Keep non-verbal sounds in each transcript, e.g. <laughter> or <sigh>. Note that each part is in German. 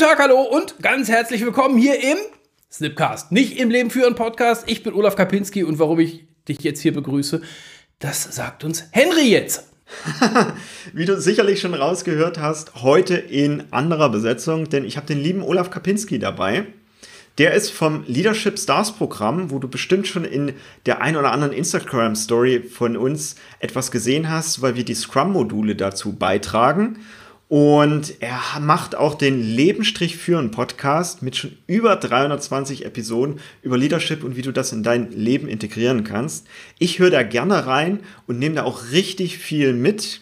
Tag, hallo und ganz herzlich willkommen hier im Snipcast. Nicht im Leben führen Podcast. Ich bin Olaf Kapinski und warum ich dich jetzt hier begrüße, das sagt uns Henry jetzt. <laughs> Wie du sicherlich schon rausgehört hast, heute in anderer Besetzung, denn ich habe den lieben Olaf Kapinski dabei. Der ist vom Leadership Stars Programm, wo du bestimmt schon in der ein oder anderen Instagram Story von uns etwas gesehen hast, weil wir die Scrum-Module dazu beitragen. Und er macht auch den Lebenstrich führen Podcast mit schon über 320 Episoden über Leadership und wie du das in dein Leben integrieren kannst. Ich höre da gerne rein und nehme da auch richtig viel mit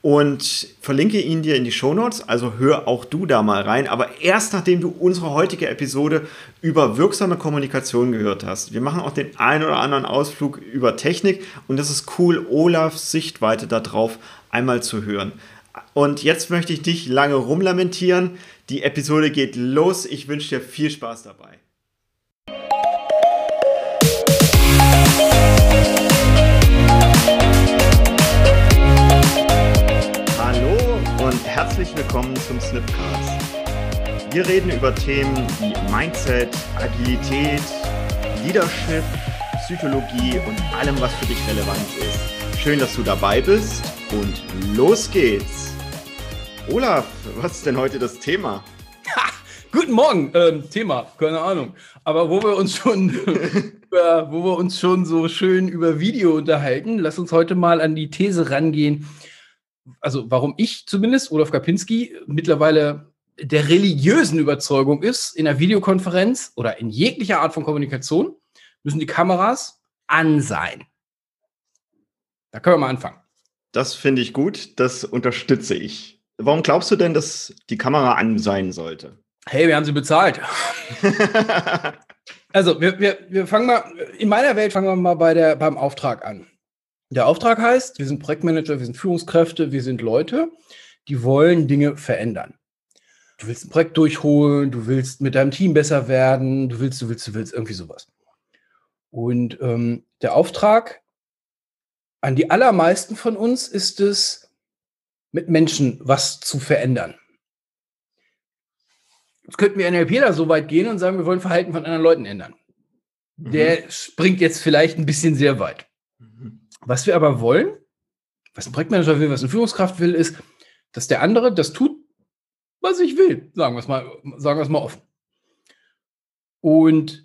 und verlinke ihn dir in die Shownotes. Also hör auch du da mal rein. Aber erst nachdem du unsere heutige Episode über wirksame Kommunikation gehört hast. Wir machen auch den einen oder anderen Ausflug über Technik und das ist cool, Olafs Sichtweite darauf einmal zu hören. Und jetzt möchte ich dich lange rumlamentieren. Die Episode geht los. Ich wünsche dir viel Spaß dabei. Hallo und herzlich willkommen zum Snipcast. Wir reden über Themen wie Mindset, Agilität, Leadership, Psychologie und allem, was für dich relevant ist. Schön, dass du dabei bist und los geht's. Olaf, was ist denn heute das Thema? Ha, guten Morgen, ähm, Thema, keine Ahnung. Aber wo wir uns schon, <laughs> über, wo wir uns schon so schön über Video unterhalten, lass uns heute mal an die These rangehen. Also, warum ich zumindest, Olaf Kapinski, mittlerweile der religiösen Überzeugung ist, in einer Videokonferenz oder in jeglicher Art von Kommunikation müssen die Kameras an sein. Da können wir mal anfangen. Das finde ich gut, das unterstütze ich. Warum glaubst du denn, dass die Kamera an sein sollte? Hey, wir haben sie bezahlt. <laughs> also, wir, wir, wir fangen mal, in meiner Welt fangen wir mal bei der, beim Auftrag an. Der Auftrag heißt, wir sind Projektmanager, wir sind Führungskräfte, wir sind Leute, die wollen Dinge verändern. Du willst ein Projekt durchholen, du willst mit deinem Team besser werden, du willst, du willst, du willst, irgendwie sowas. Und ähm, der Auftrag an die allermeisten von uns ist es, mit Menschen was zu verändern. Jetzt könnten wir NLPler so weit gehen und sagen, wir wollen Verhalten von anderen Leuten ändern. Mhm. Der springt jetzt vielleicht ein bisschen sehr weit. Mhm. Was wir aber wollen, was ein Projektmanager will, was eine Führungskraft will, ist, dass der andere das tut, was ich will. Sagen wir es mal, sagen wir es mal offen. Und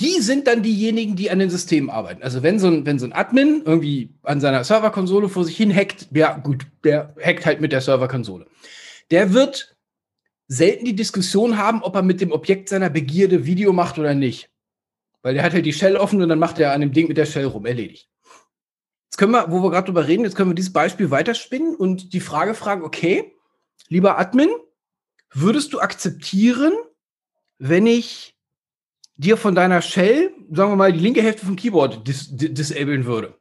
die sind dann diejenigen, die an den Systemen arbeiten. Also wenn so ein, wenn so ein Admin irgendwie an seiner Serverkonsole vor sich hin hackt, ja gut, der hackt halt mit der Serverkonsole. Der wird selten die Diskussion haben, ob er mit dem Objekt seiner Begierde Video macht oder nicht. Weil der hat halt die Shell offen und dann macht er an dem Ding mit der Shell rum, erledigt. Jetzt können wir, wo wir gerade drüber reden, jetzt können wir dieses Beispiel weiterspinnen und die Frage fragen, okay, lieber Admin, würdest du akzeptieren, wenn ich dir von deiner Shell, sagen wir mal, die linke Hälfte vom Keyboard dis disablen würde.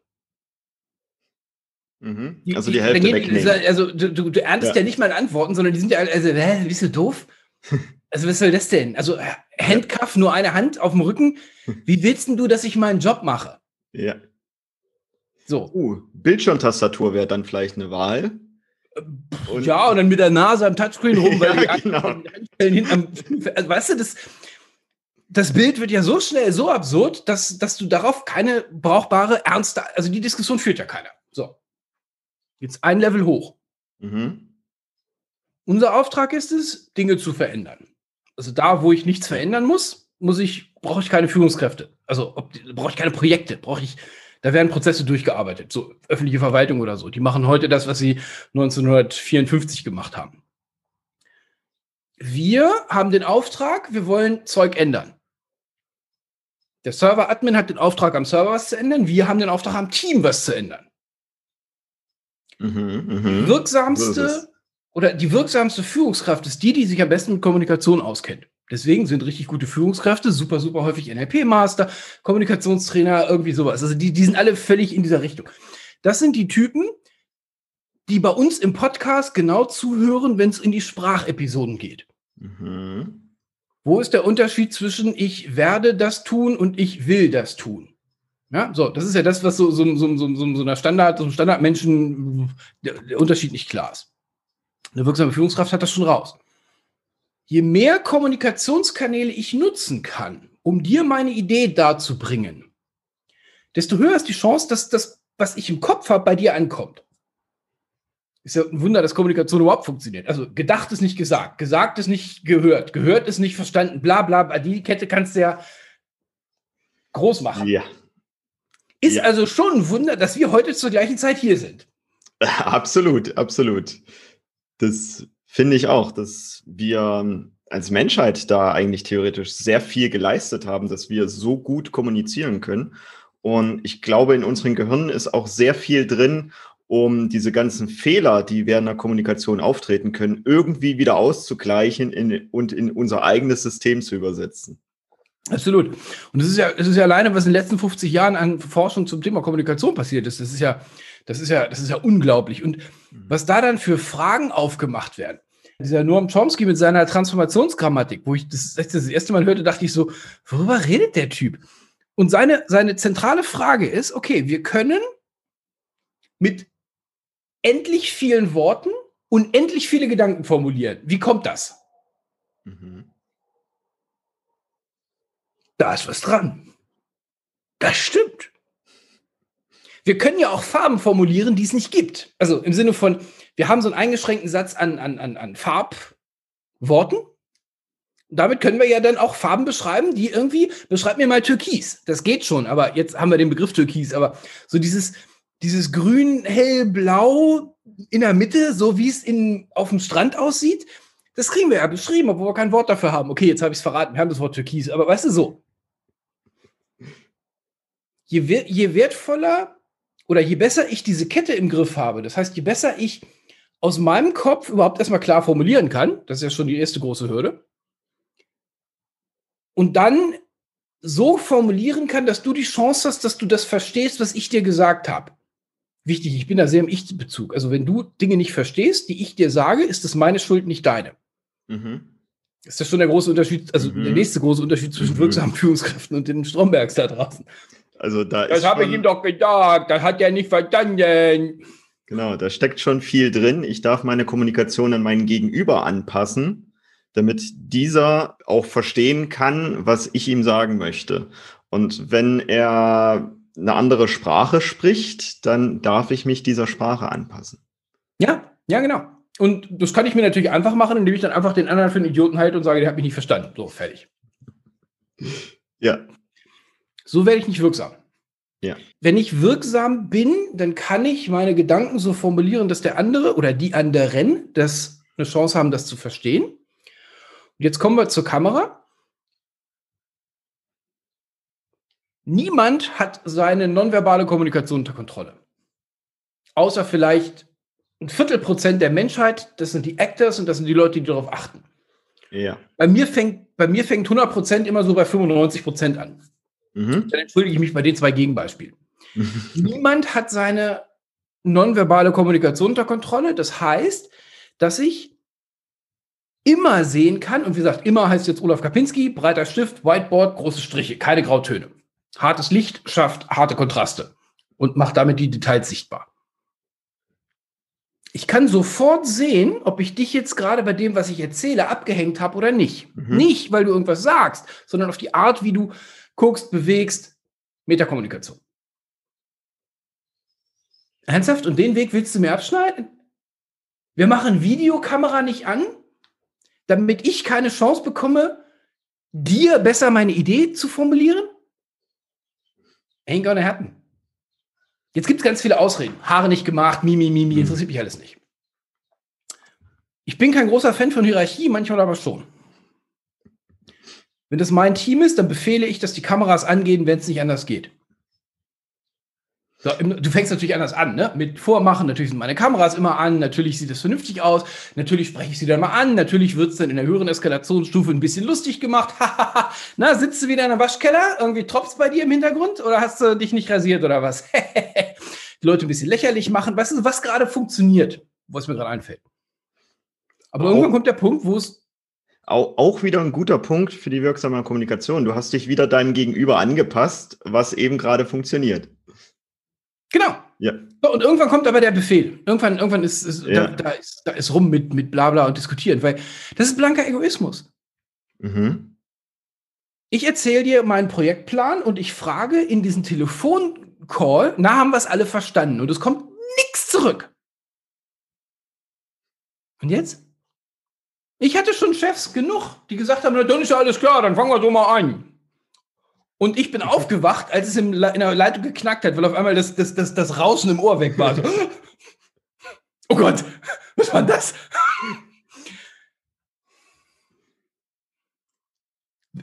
Mhm. Also die, die Hälfte wegnehmen. Dieser, also du, du, du erntest ja. ja. nicht mal Antworten, sondern die sind ja, also, hä, bist du doof? <laughs> Also was soll das denn? Also Handcuff, nur eine Hand auf dem Rücken. <laughs> Wie willst denn du, dass ich meinen Job mache? Ja. So. Uh, Bildschirmtastatur wäre dann vielleicht eine Wahl. Und ja, und dann mit der Nase am Touchscreen rum, <laughs> weil ja, die genau. Handstellen hinten am, also, weißt du, das, das Bild wird ja so schnell so absurd, dass, dass du darauf keine brauchbare, ernste, also die Diskussion führt ja keiner. So. Jetzt ein Level hoch. Mhm. Unser Auftrag ist es, Dinge zu verändern. Also da, wo ich nichts verändern muss, muss ich, brauche ich keine Führungskräfte. Also brauche ich keine Projekte, brauche ich, da werden Prozesse durchgearbeitet, so öffentliche Verwaltung oder so. Die machen heute das, was sie 1954 gemacht haben. Wir haben den Auftrag, wir wollen Zeug ändern. Der Server-Admin hat den Auftrag, am Server was zu ändern. Wir haben den Auftrag, am Team was zu ändern. Mhm, mh. Wirksamste oder die wirksamste Führungskraft ist die, die sich am besten mit Kommunikation auskennt. Deswegen sind richtig gute Führungskräfte super, super häufig NLP-Master, Kommunikationstrainer, irgendwie sowas. Also die, die sind alle völlig in dieser Richtung. Das sind die Typen, die bei uns im Podcast genau zuhören, wenn es in die Sprachepisoden geht. Mhm. Wo ist der Unterschied zwischen ich werde das tun und ich will das tun? Ja, so, das ist ja das, was so, so, so, so, so, so einer Standard, so einem Standardmenschen der, der Unterschied nicht klar ist. Eine wirksame Führungskraft hat das schon raus. je mehr Kommunikationskanäle ich nutzen kann, um dir meine Idee darzubringen, desto höher ist die Chance, dass das, was ich im Kopf habe, bei dir ankommt. Ist ja ein Wunder, dass Kommunikation überhaupt funktioniert. Also gedacht ist nicht gesagt, gesagt ist nicht gehört, gehört ist nicht verstanden, bla bla bla. Die Kette kannst du ja groß machen. Ja. Ist ja. also schon ein Wunder, dass wir heute zur gleichen Zeit hier sind. <laughs> Absolut, absolut. Das finde ich auch, dass wir als Menschheit da eigentlich theoretisch sehr viel geleistet haben, dass wir so gut kommunizieren können. Und ich glaube, in unseren Gehirnen ist auch sehr viel drin, um diese ganzen Fehler, die während der Kommunikation auftreten können, irgendwie wieder auszugleichen in, und in unser eigenes System zu übersetzen. Absolut. Und es ist ja, es ist ja alleine, was in den letzten 50 Jahren an Forschung zum Thema Kommunikation passiert ist. Das ist ja, das ist ja, das ist ja unglaublich. Und mhm. was da dann für Fragen aufgemacht werden. Dieser Noam Chomsky mit seiner Transformationsgrammatik, wo ich das, das erste Mal hörte, dachte ich so, worüber redet der Typ? Und seine, seine zentrale Frage ist, okay, wir können mit endlich vielen Worten und endlich viele Gedanken formulieren. Wie kommt das? Mhm. Da ist was dran. Das stimmt. Wir können ja auch Farben formulieren, die es nicht gibt. Also im Sinne von, wir haben so einen eingeschränkten Satz an, an, an, an Farbworten. Damit können wir ja dann auch Farben beschreiben, die irgendwie, beschreib mir mal Türkis. Das geht schon, aber jetzt haben wir den Begriff Türkis, aber so dieses, dieses grün, hell, blau in der Mitte, so wie es in, auf dem Strand aussieht, das kriegen wir ja beschrieben, obwohl wir kein Wort dafür haben. Okay, jetzt habe ich es verraten, wir haben das Wort Türkis, aber weißt du so. Je, je wertvoller oder je besser ich diese Kette im Griff habe, das heißt, je besser ich aus meinem Kopf überhaupt erstmal klar formulieren kann, das ist ja schon die erste große Hürde, und dann so formulieren kann, dass du die Chance hast, dass du das verstehst, was ich dir gesagt habe wichtig, ich bin da sehr im Ich-Bezug. Also wenn du Dinge nicht verstehst, die ich dir sage, ist das meine Schuld, nicht deine. Mhm. Ist das schon der große Unterschied, also mhm. der nächste große Unterschied zwischen mhm. wirksamen Führungskräften und den Strombergs da draußen. Also da das habe ich ihm doch gesagt, das hat er nicht verstanden. Genau, da steckt schon viel drin. Ich darf meine Kommunikation an meinen Gegenüber anpassen, damit dieser auch verstehen kann, was ich ihm sagen möchte. Und wenn er eine andere Sprache spricht, dann darf ich mich dieser Sprache anpassen. Ja, ja, genau. Und das kann ich mir natürlich einfach machen, indem ich dann einfach den anderen für einen Idioten halte und sage, der hat mich nicht verstanden. So, fertig. Ja. So werde ich nicht wirksam. Ja. Wenn ich wirksam bin, dann kann ich meine Gedanken so formulieren, dass der andere oder die anderen das eine Chance haben, das zu verstehen. Und jetzt kommen wir zur Kamera. Niemand hat seine nonverbale Kommunikation unter Kontrolle. Außer vielleicht ein Viertelprozent der Menschheit, das sind die Actors und das sind die Leute, die darauf achten. Ja. Bei mir fängt, bei mir fängt 100 Prozent immer so bei 95 Prozent an. Mhm. Dann entschuldige ich mich bei den zwei Gegenbeispielen. <laughs> Niemand hat seine nonverbale Kommunikation unter Kontrolle. Das heißt, dass ich immer sehen kann, und wie gesagt, immer heißt jetzt Olaf Kapinski, breiter Stift, Whiteboard, große Striche, keine Grautöne. Hartes Licht schafft harte Kontraste und macht damit die Details sichtbar. Ich kann sofort sehen, ob ich dich jetzt gerade bei dem, was ich erzähle, abgehängt habe oder nicht. Mhm. Nicht, weil du irgendwas sagst, sondern auf die Art, wie du guckst, bewegst. Metakommunikation. Ernsthaft? Und den Weg willst du mir abschneiden? Wir machen Videokamera nicht an, damit ich keine Chance bekomme, dir besser meine Idee zu formulieren? Ain't gonna happen. Jetzt gibt es ganz viele Ausreden. Haare nicht gemacht, Mimi, Mimi, hm. interessiert mich alles nicht. Ich bin kein großer Fan von Hierarchie, manchmal aber schon. Wenn das mein Team ist, dann befehle ich, dass die Kameras angehen, wenn es nicht anders geht. So, du fängst natürlich anders an, ne? Mit Vormachen, natürlich sind meine Kameras immer an, natürlich sieht es vernünftig aus, natürlich spreche ich sie dann mal an, natürlich wird es dann in der höheren Eskalationsstufe ein bisschen lustig gemacht. <laughs> Na, sitzt du wieder in der Waschkeller? Irgendwie tropft bei dir im Hintergrund oder hast du dich nicht rasiert oder was? <laughs> Die Leute ein bisschen lächerlich machen. Weißt du, was gerade funktioniert, was mir gerade einfällt. Aber auch, irgendwann kommt der Punkt, wo es. Auch, auch wieder ein guter Punkt für die wirksame Kommunikation. Du hast dich wieder deinem Gegenüber angepasst, was eben gerade funktioniert. Genau. Ja. So, und irgendwann kommt aber der Befehl. Irgendwann, irgendwann ist, ist, ja. da, da, ist, da ist rum mit, mit Blabla und diskutieren, weil das ist blanker Egoismus. Mhm. Ich erzähle dir meinen Projektplan und ich frage in diesen Telefoncall, na, haben wir es alle verstanden? Und es kommt nichts zurück. Und jetzt? Ich hatte schon Chefs genug, die gesagt haben, na, dann ist ja alles klar, dann fangen wir so mal an. Und ich bin aufgewacht, als es in der Leitung geknackt hat, weil auf einmal das, das, das, das Rauschen im Ohr weg war. So, oh Gott, was war das?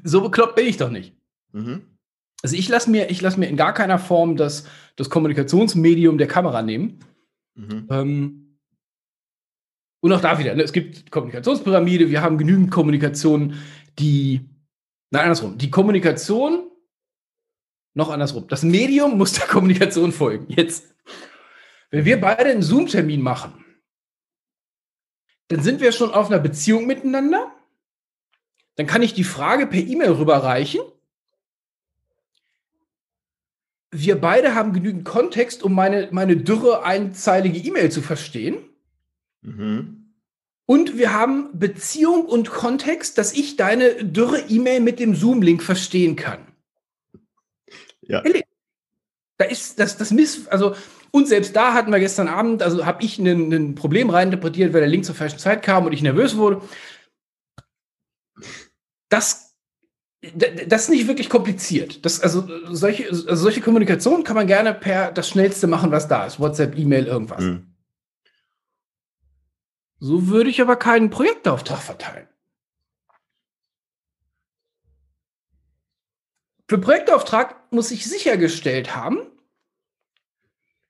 So bekloppt bin ich doch nicht. Mhm. Also ich lasse mir, lass mir in gar keiner Form das, das Kommunikationsmedium der Kamera nehmen. Mhm. Ähm, und auch da wieder, ne, es gibt Kommunikationspyramide, wir haben genügend Kommunikation, die, nein, andersrum, die Kommunikation noch andersrum. Das Medium muss der Kommunikation folgen. Jetzt, wenn wir beide einen Zoom-Termin machen, dann sind wir schon auf einer Beziehung miteinander. Dann kann ich die Frage per E-Mail rüberreichen. Wir beide haben genügend Kontext, um meine, meine dürre einzeilige E-Mail zu verstehen. Mhm. Und wir haben Beziehung und Kontext, dass ich deine dürre E-Mail mit dem Zoom-Link verstehen kann. Ja. Da ist das, das Miss, also, und selbst da hatten wir gestern Abend, also habe ich ein Problem reininterpretiert, weil der Link zur falschen Zeit kam und ich nervös wurde. Das, das ist nicht wirklich kompliziert. Das, also, solche, also solche Kommunikation kann man gerne per das Schnellste machen, was da ist. WhatsApp, E-Mail, irgendwas. Mhm. So würde ich aber keinen Projektauftrag verteilen. Für Projektauftrag muss ich sichergestellt haben,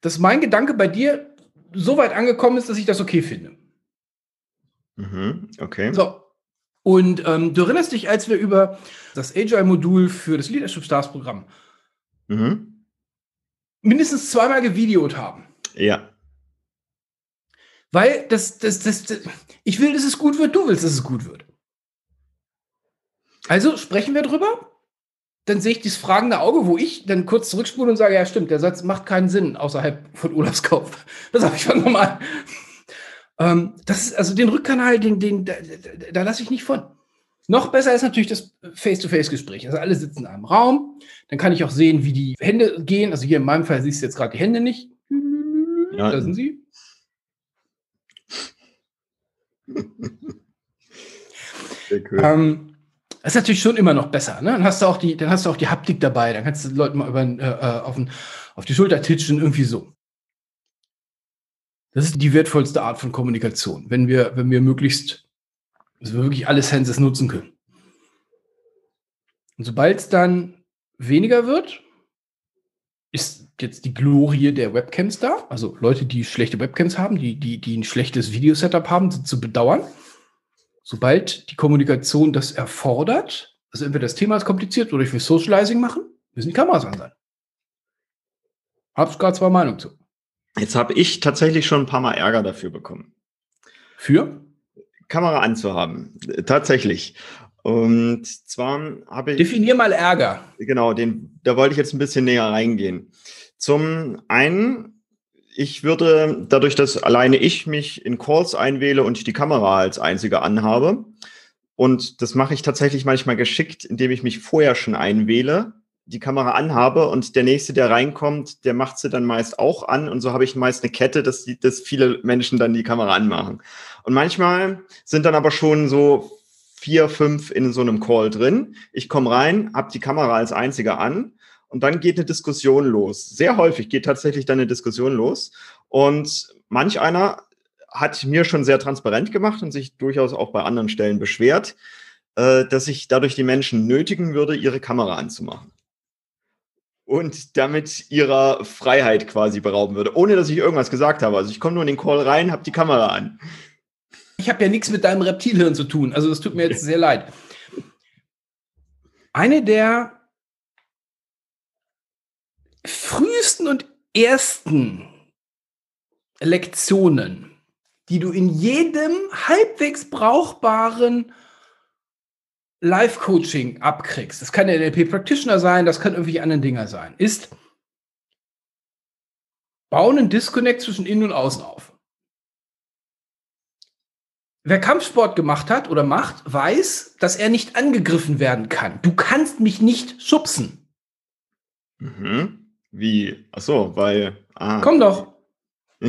dass mein Gedanke bei dir so weit angekommen ist, dass ich das okay finde. Mhm, okay. So. Und ähm, du erinnerst dich, als wir über das Agile-Modul für das Leadership Stars Programm mhm. mindestens zweimal gevideot haben. Ja. Weil das, das, das, das, ich will, dass es gut wird, du willst, dass es gut wird. Also sprechen wir drüber dann sehe ich dieses fragende Auge, wo ich dann kurz zurückspule und sage, ja stimmt, der Satz macht keinen Sinn außerhalb von Urlaubskauf. Das habe ich schon nochmal. Ähm, das ist, also den Rückkanal, den, den, da, da, da lasse ich nicht von. Noch besser ist natürlich das Face-to-Face-Gespräch. Also alle sitzen in einem Raum. Dann kann ich auch sehen, wie die Hände gehen. Also hier in meinem Fall siehst du jetzt gerade die Hände nicht. Ja. Da sind sie. Sehr cool. Ähm, das ist natürlich schon immer noch besser. Ne? Dann hast du auch die, dann hast du auch die Haptik dabei. Dann kannst du Leuten mal über, äh, äh, auf, den, auf die Schulter titschen, irgendwie so. Das ist die wertvollste Art von Kommunikation, wenn wir, wenn wir möglichst, also wir wirklich alle Senses nutzen können. Und sobald es dann weniger wird, ist jetzt die Glorie der Webcams da. Also Leute, die schlechte Webcams haben, die, die, die ein schlechtes Videosetup haben, sind zu bedauern sobald die Kommunikation das erfordert, also entweder das Thema ist kompliziert oder ich will Socializing machen, müssen die Kameras an sein. Hab's gerade zwei Meinungen zu. Jetzt habe ich tatsächlich schon ein paar Mal Ärger dafür bekommen. Für? Kamera anzuhaben. Tatsächlich. Und zwar habe ich. Definier mal Ärger. Genau, den, da wollte ich jetzt ein bisschen näher reingehen. Zum einen ich würde dadurch, dass alleine ich mich in Calls einwähle und ich die Kamera als einziger anhabe, und das mache ich tatsächlich manchmal geschickt, indem ich mich vorher schon einwähle, die Kamera anhabe und der nächste, der reinkommt, der macht sie dann meist auch an und so habe ich meist eine Kette, dass, die, dass viele Menschen dann die Kamera anmachen. Und manchmal sind dann aber schon so vier, fünf in so einem Call drin. Ich komme rein, habe die Kamera als einziger an und dann geht eine Diskussion los. Sehr häufig geht tatsächlich dann eine Diskussion los. Und manch einer hat mir schon sehr transparent gemacht und sich durchaus auch bei anderen Stellen beschwert, äh, dass ich dadurch die Menschen nötigen würde, ihre Kamera anzumachen. Und damit ihrer Freiheit quasi berauben würde, ohne dass ich irgendwas gesagt habe. Also ich komme nur in den Call rein, habe die Kamera an. Ich habe ja nichts mit deinem Reptilhirn zu tun. Also es tut mir jetzt <laughs> sehr leid. Eine der frühesten und ersten Lektionen, die du in jedem halbwegs brauchbaren Live-Coaching abkriegst, das kann der NLP-Practitioner sein, das kann irgendwelche anderen Dinger sein, ist, bauen einen Disconnect zwischen innen und außen auf. Wer Kampfsport gemacht hat oder macht, weiß, dass er nicht angegriffen werden kann. Du kannst mich nicht schubsen. Mhm. Wie? Ach so, weil. Ah. Komm doch. <laughs>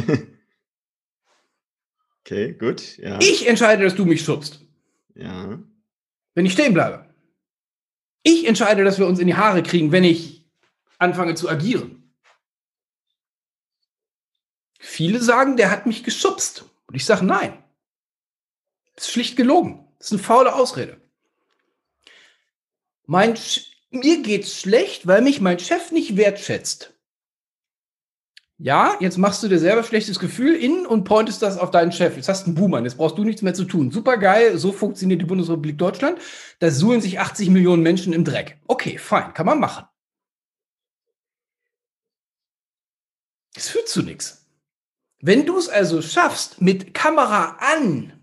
okay, gut. Ja. Ich entscheide, dass du mich schubst. Ja. Wenn ich stehen bleibe. Ich entscheide, dass wir uns in die Haare kriegen, wenn ich anfange zu agieren. Viele sagen, der hat mich geschubst. Und ich sage nein. Das ist schlicht gelogen. Das ist eine faule Ausrede. Mein, mir geht's schlecht, weil mich mein Chef nicht wertschätzt. Ja, jetzt machst du dir selber schlechtes Gefühl in und pointest das auf deinen Chef. Jetzt hast du einen Boomer, jetzt brauchst du nichts mehr zu tun. Super geil, so funktioniert die Bundesrepublik Deutschland. Da suhlen sich 80 Millionen Menschen im Dreck. Okay, fein, kann man machen. Das führt zu nichts. Wenn du es also schaffst, mit Kamera an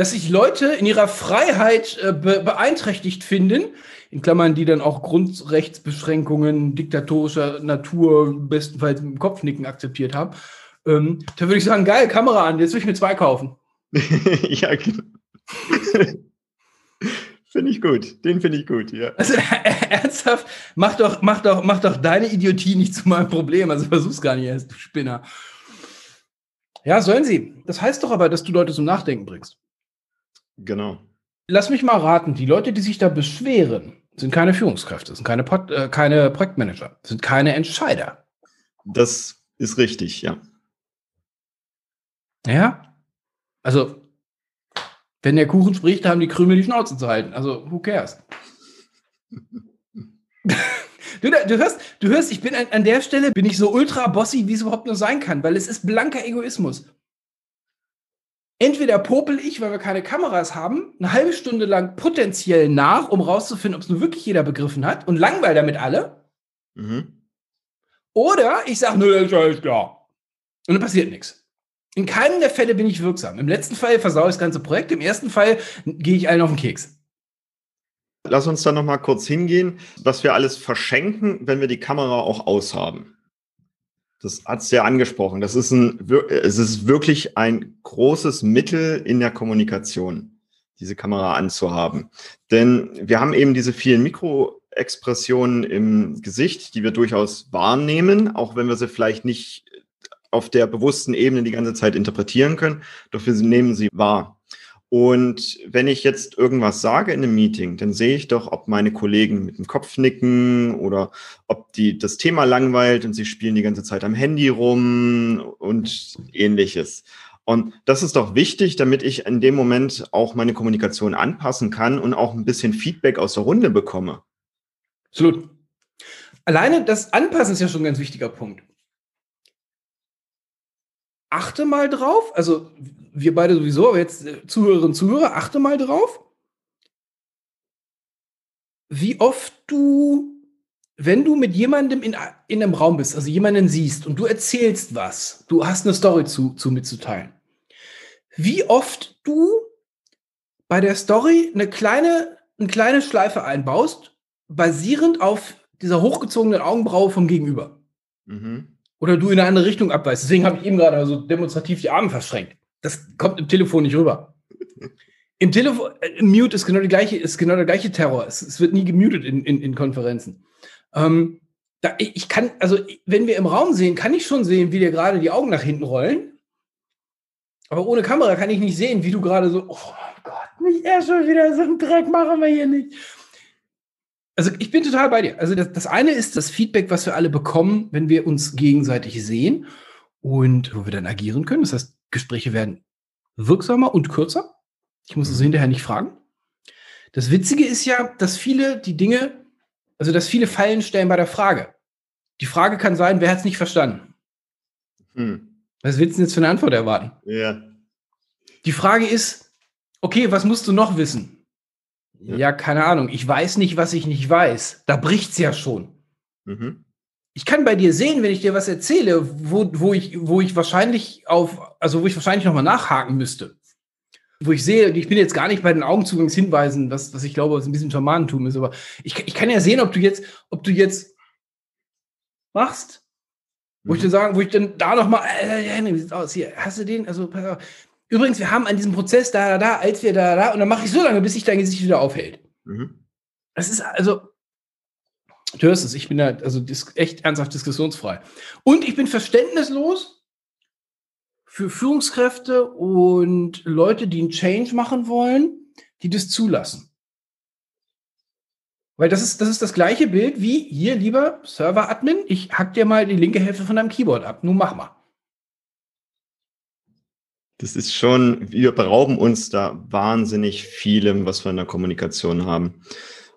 dass sich Leute in ihrer Freiheit äh, be beeinträchtigt finden, in Klammern, die dann auch Grundrechtsbeschränkungen diktatorischer Natur bestenfalls mit dem Kopfnicken akzeptiert haben, ähm, da würde ich sagen, geil, Kamera an, jetzt will ich mir zwei kaufen. <laughs> ja, genau. Finde ich gut. Den finde ich gut, ja. Also ernsthaft, mach doch, mach, doch, mach doch deine Idiotie nicht zu meinem Problem. Also versuch's gar nicht erst, du Spinner. Ja, sollen sie. Das heißt doch aber, dass du Leute zum Nachdenken bringst. Genau. Lass mich mal raten, die Leute, die sich da beschweren, sind keine Führungskräfte, sind keine, Pod, äh, keine Projektmanager, sind keine Entscheider. Das ist richtig, ja. Ja. Also, wenn der Kuchen spricht, haben die Krümel die Schnauze zu halten. Also, who cares? du, du, hörst, du hörst, ich bin an, an der Stelle, bin ich so ultra bossy, wie es überhaupt nur sein kann, weil es ist blanker Egoismus entweder popel ich, weil wir keine Kameras haben, eine halbe Stunde lang potenziell nach, um rauszufinden, ob es nur wirklich jeder begriffen hat und langweil damit alle. Mhm. Oder ich sage, nur, das ist klar. Und dann passiert nichts. In keinem der Fälle bin ich wirksam. Im letzten Fall versaue ich das ganze Projekt, im ersten Fall gehe ich allen auf den Keks. Lass uns da noch mal kurz hingehen, was wir alles verschenken, wenn wir die Kamera auch aushaben. Das hat es ja angesprochen. Das ist ein, es ist wirklich ein großes Mittel in der Kommunikation, diese Kamera anzuhaben. Denn wir haben eben diese vielen Mikroexpressionen im Gesicht, die wir durchaus wahrnehmen, auch wenn wir sie vielleicht nicht auf der bewussten Ebene die ganze Zeit interpretieren können. Doch wir nehmen sie wahr. Und wenn ich jetzt irgendwas sage in einem Meeting, dann sehe ich doch, ob meine Kollegen mit dem Kopf nicken oder ob die das Thema langweilt und sie spielen die ganze Zeit am Handy rum und ähnliches. Und das ist doch wichtig, damit ich in dem Moment auch meine Kommunikation anpassen kann und auch ein bisschen Feedback aus der Runde bekomme. Absolut. Alleine das Anpassen ist ja schon ein ganz wichtiger Punkt achte mal drauf, also wir beide sowieso, aber jetzt äh, Zuhörerinnen und Zuhörer, achte mal drauf, wie oft du, wenn du mit jemandem in, in einem Raum bist, also jemanden siehst und du erzählst was, du hast eine Story zu, zu mitzuteilen, wie oft du bei der Story eine kleine, eine kleine Schleife einbaust, basierend auf dieser hochgezogenen Augenbraue vom Gegenüber. Mhm oder du in eine andere Richtung abweist. Deswegen habe ich eben gerade so demonstrativ die Arme verschränkt. Das kommt im Telefon nicht rüber. Im Telefon, äh, Mute ist genau, die gleiche, ist genau der gleiche Terror. Es, es wird nie gemutet in, in, in Konferenzen. Ähm, da, ich kann, also wenn wir im Raum sehen, kann ich schon sehen, wie dir gerade die Augen nach hinten rollen. Aber ohne Kamera kann ich nicht sehen, wie du gerade so, oh Gott, nicht erst schon wieder so einen Dreck machen wir hier nicht. Also ich bin total bei dir. Also das, das eine ist das Feedback, was wir alle bekommen, wenn wir uns gegenseitig sehen und wo wir dann agieren können. Das heißt, Gespräche werden wirksamer und kürzer. Ich muss es mhm. hinterher nicht fragen. Das Witzige ist ja, dass viele die Dinge, also dass viele Fallen stellen bei der Frage. Die Frage kann sein, wer hat es nicht verstanden? Hm. Was willst du denn jetzt für eine Antwort erwarten? Ja. Die Frage ist, okay, was musst du noch wissen? Ja. ja, keine Ahnung. Ich weiß nicht, was ich nicht weiß. Da bricht's ja schon. Mhm. Ich kann bei dir sehen, wenn ich dir was erzähle, wo, wo, ich, wo ich wahrscheinlich auf, also wo ich wahrscheinlich nochmal nachhaken müsste. Wo ich sehe, ich bin jetzt gar nicht bei den Augenzugangshinweisen, was, was ich glaube, was ein bisschen Schamanentum ist, aber ich, ich kann ja sehen, ob du jetzt, ob du jetzt machst Wo ich dann sagen, wo ich dann da nochmal, äh, Henry, wie sieht's aus? Hier, hast du den? Also, pass auf. Übrigens, wir haben an diesem Prozess da, da, da, als wir da, da, und dann mache ich so lange, bis sich dein Gesicht wieder aufhält. Mhm. Das ist also, du hörst es, ich bin da also echt ernsthaft diskussionsfrei. Und ich bin verständnislos für Führungskräfte und Leute, die einen Change machen wollen, die das zulassen. Weil das ist, das ist das gleiche Bild wie hier, lieber Server-Admin, ich hack dir mal die linke Hälfte von deinem Keyboard ab. Nun mach mal. Das ist schon, wir berauben uns da wahnsinnig vielem, was wir in der Kommunikation haben.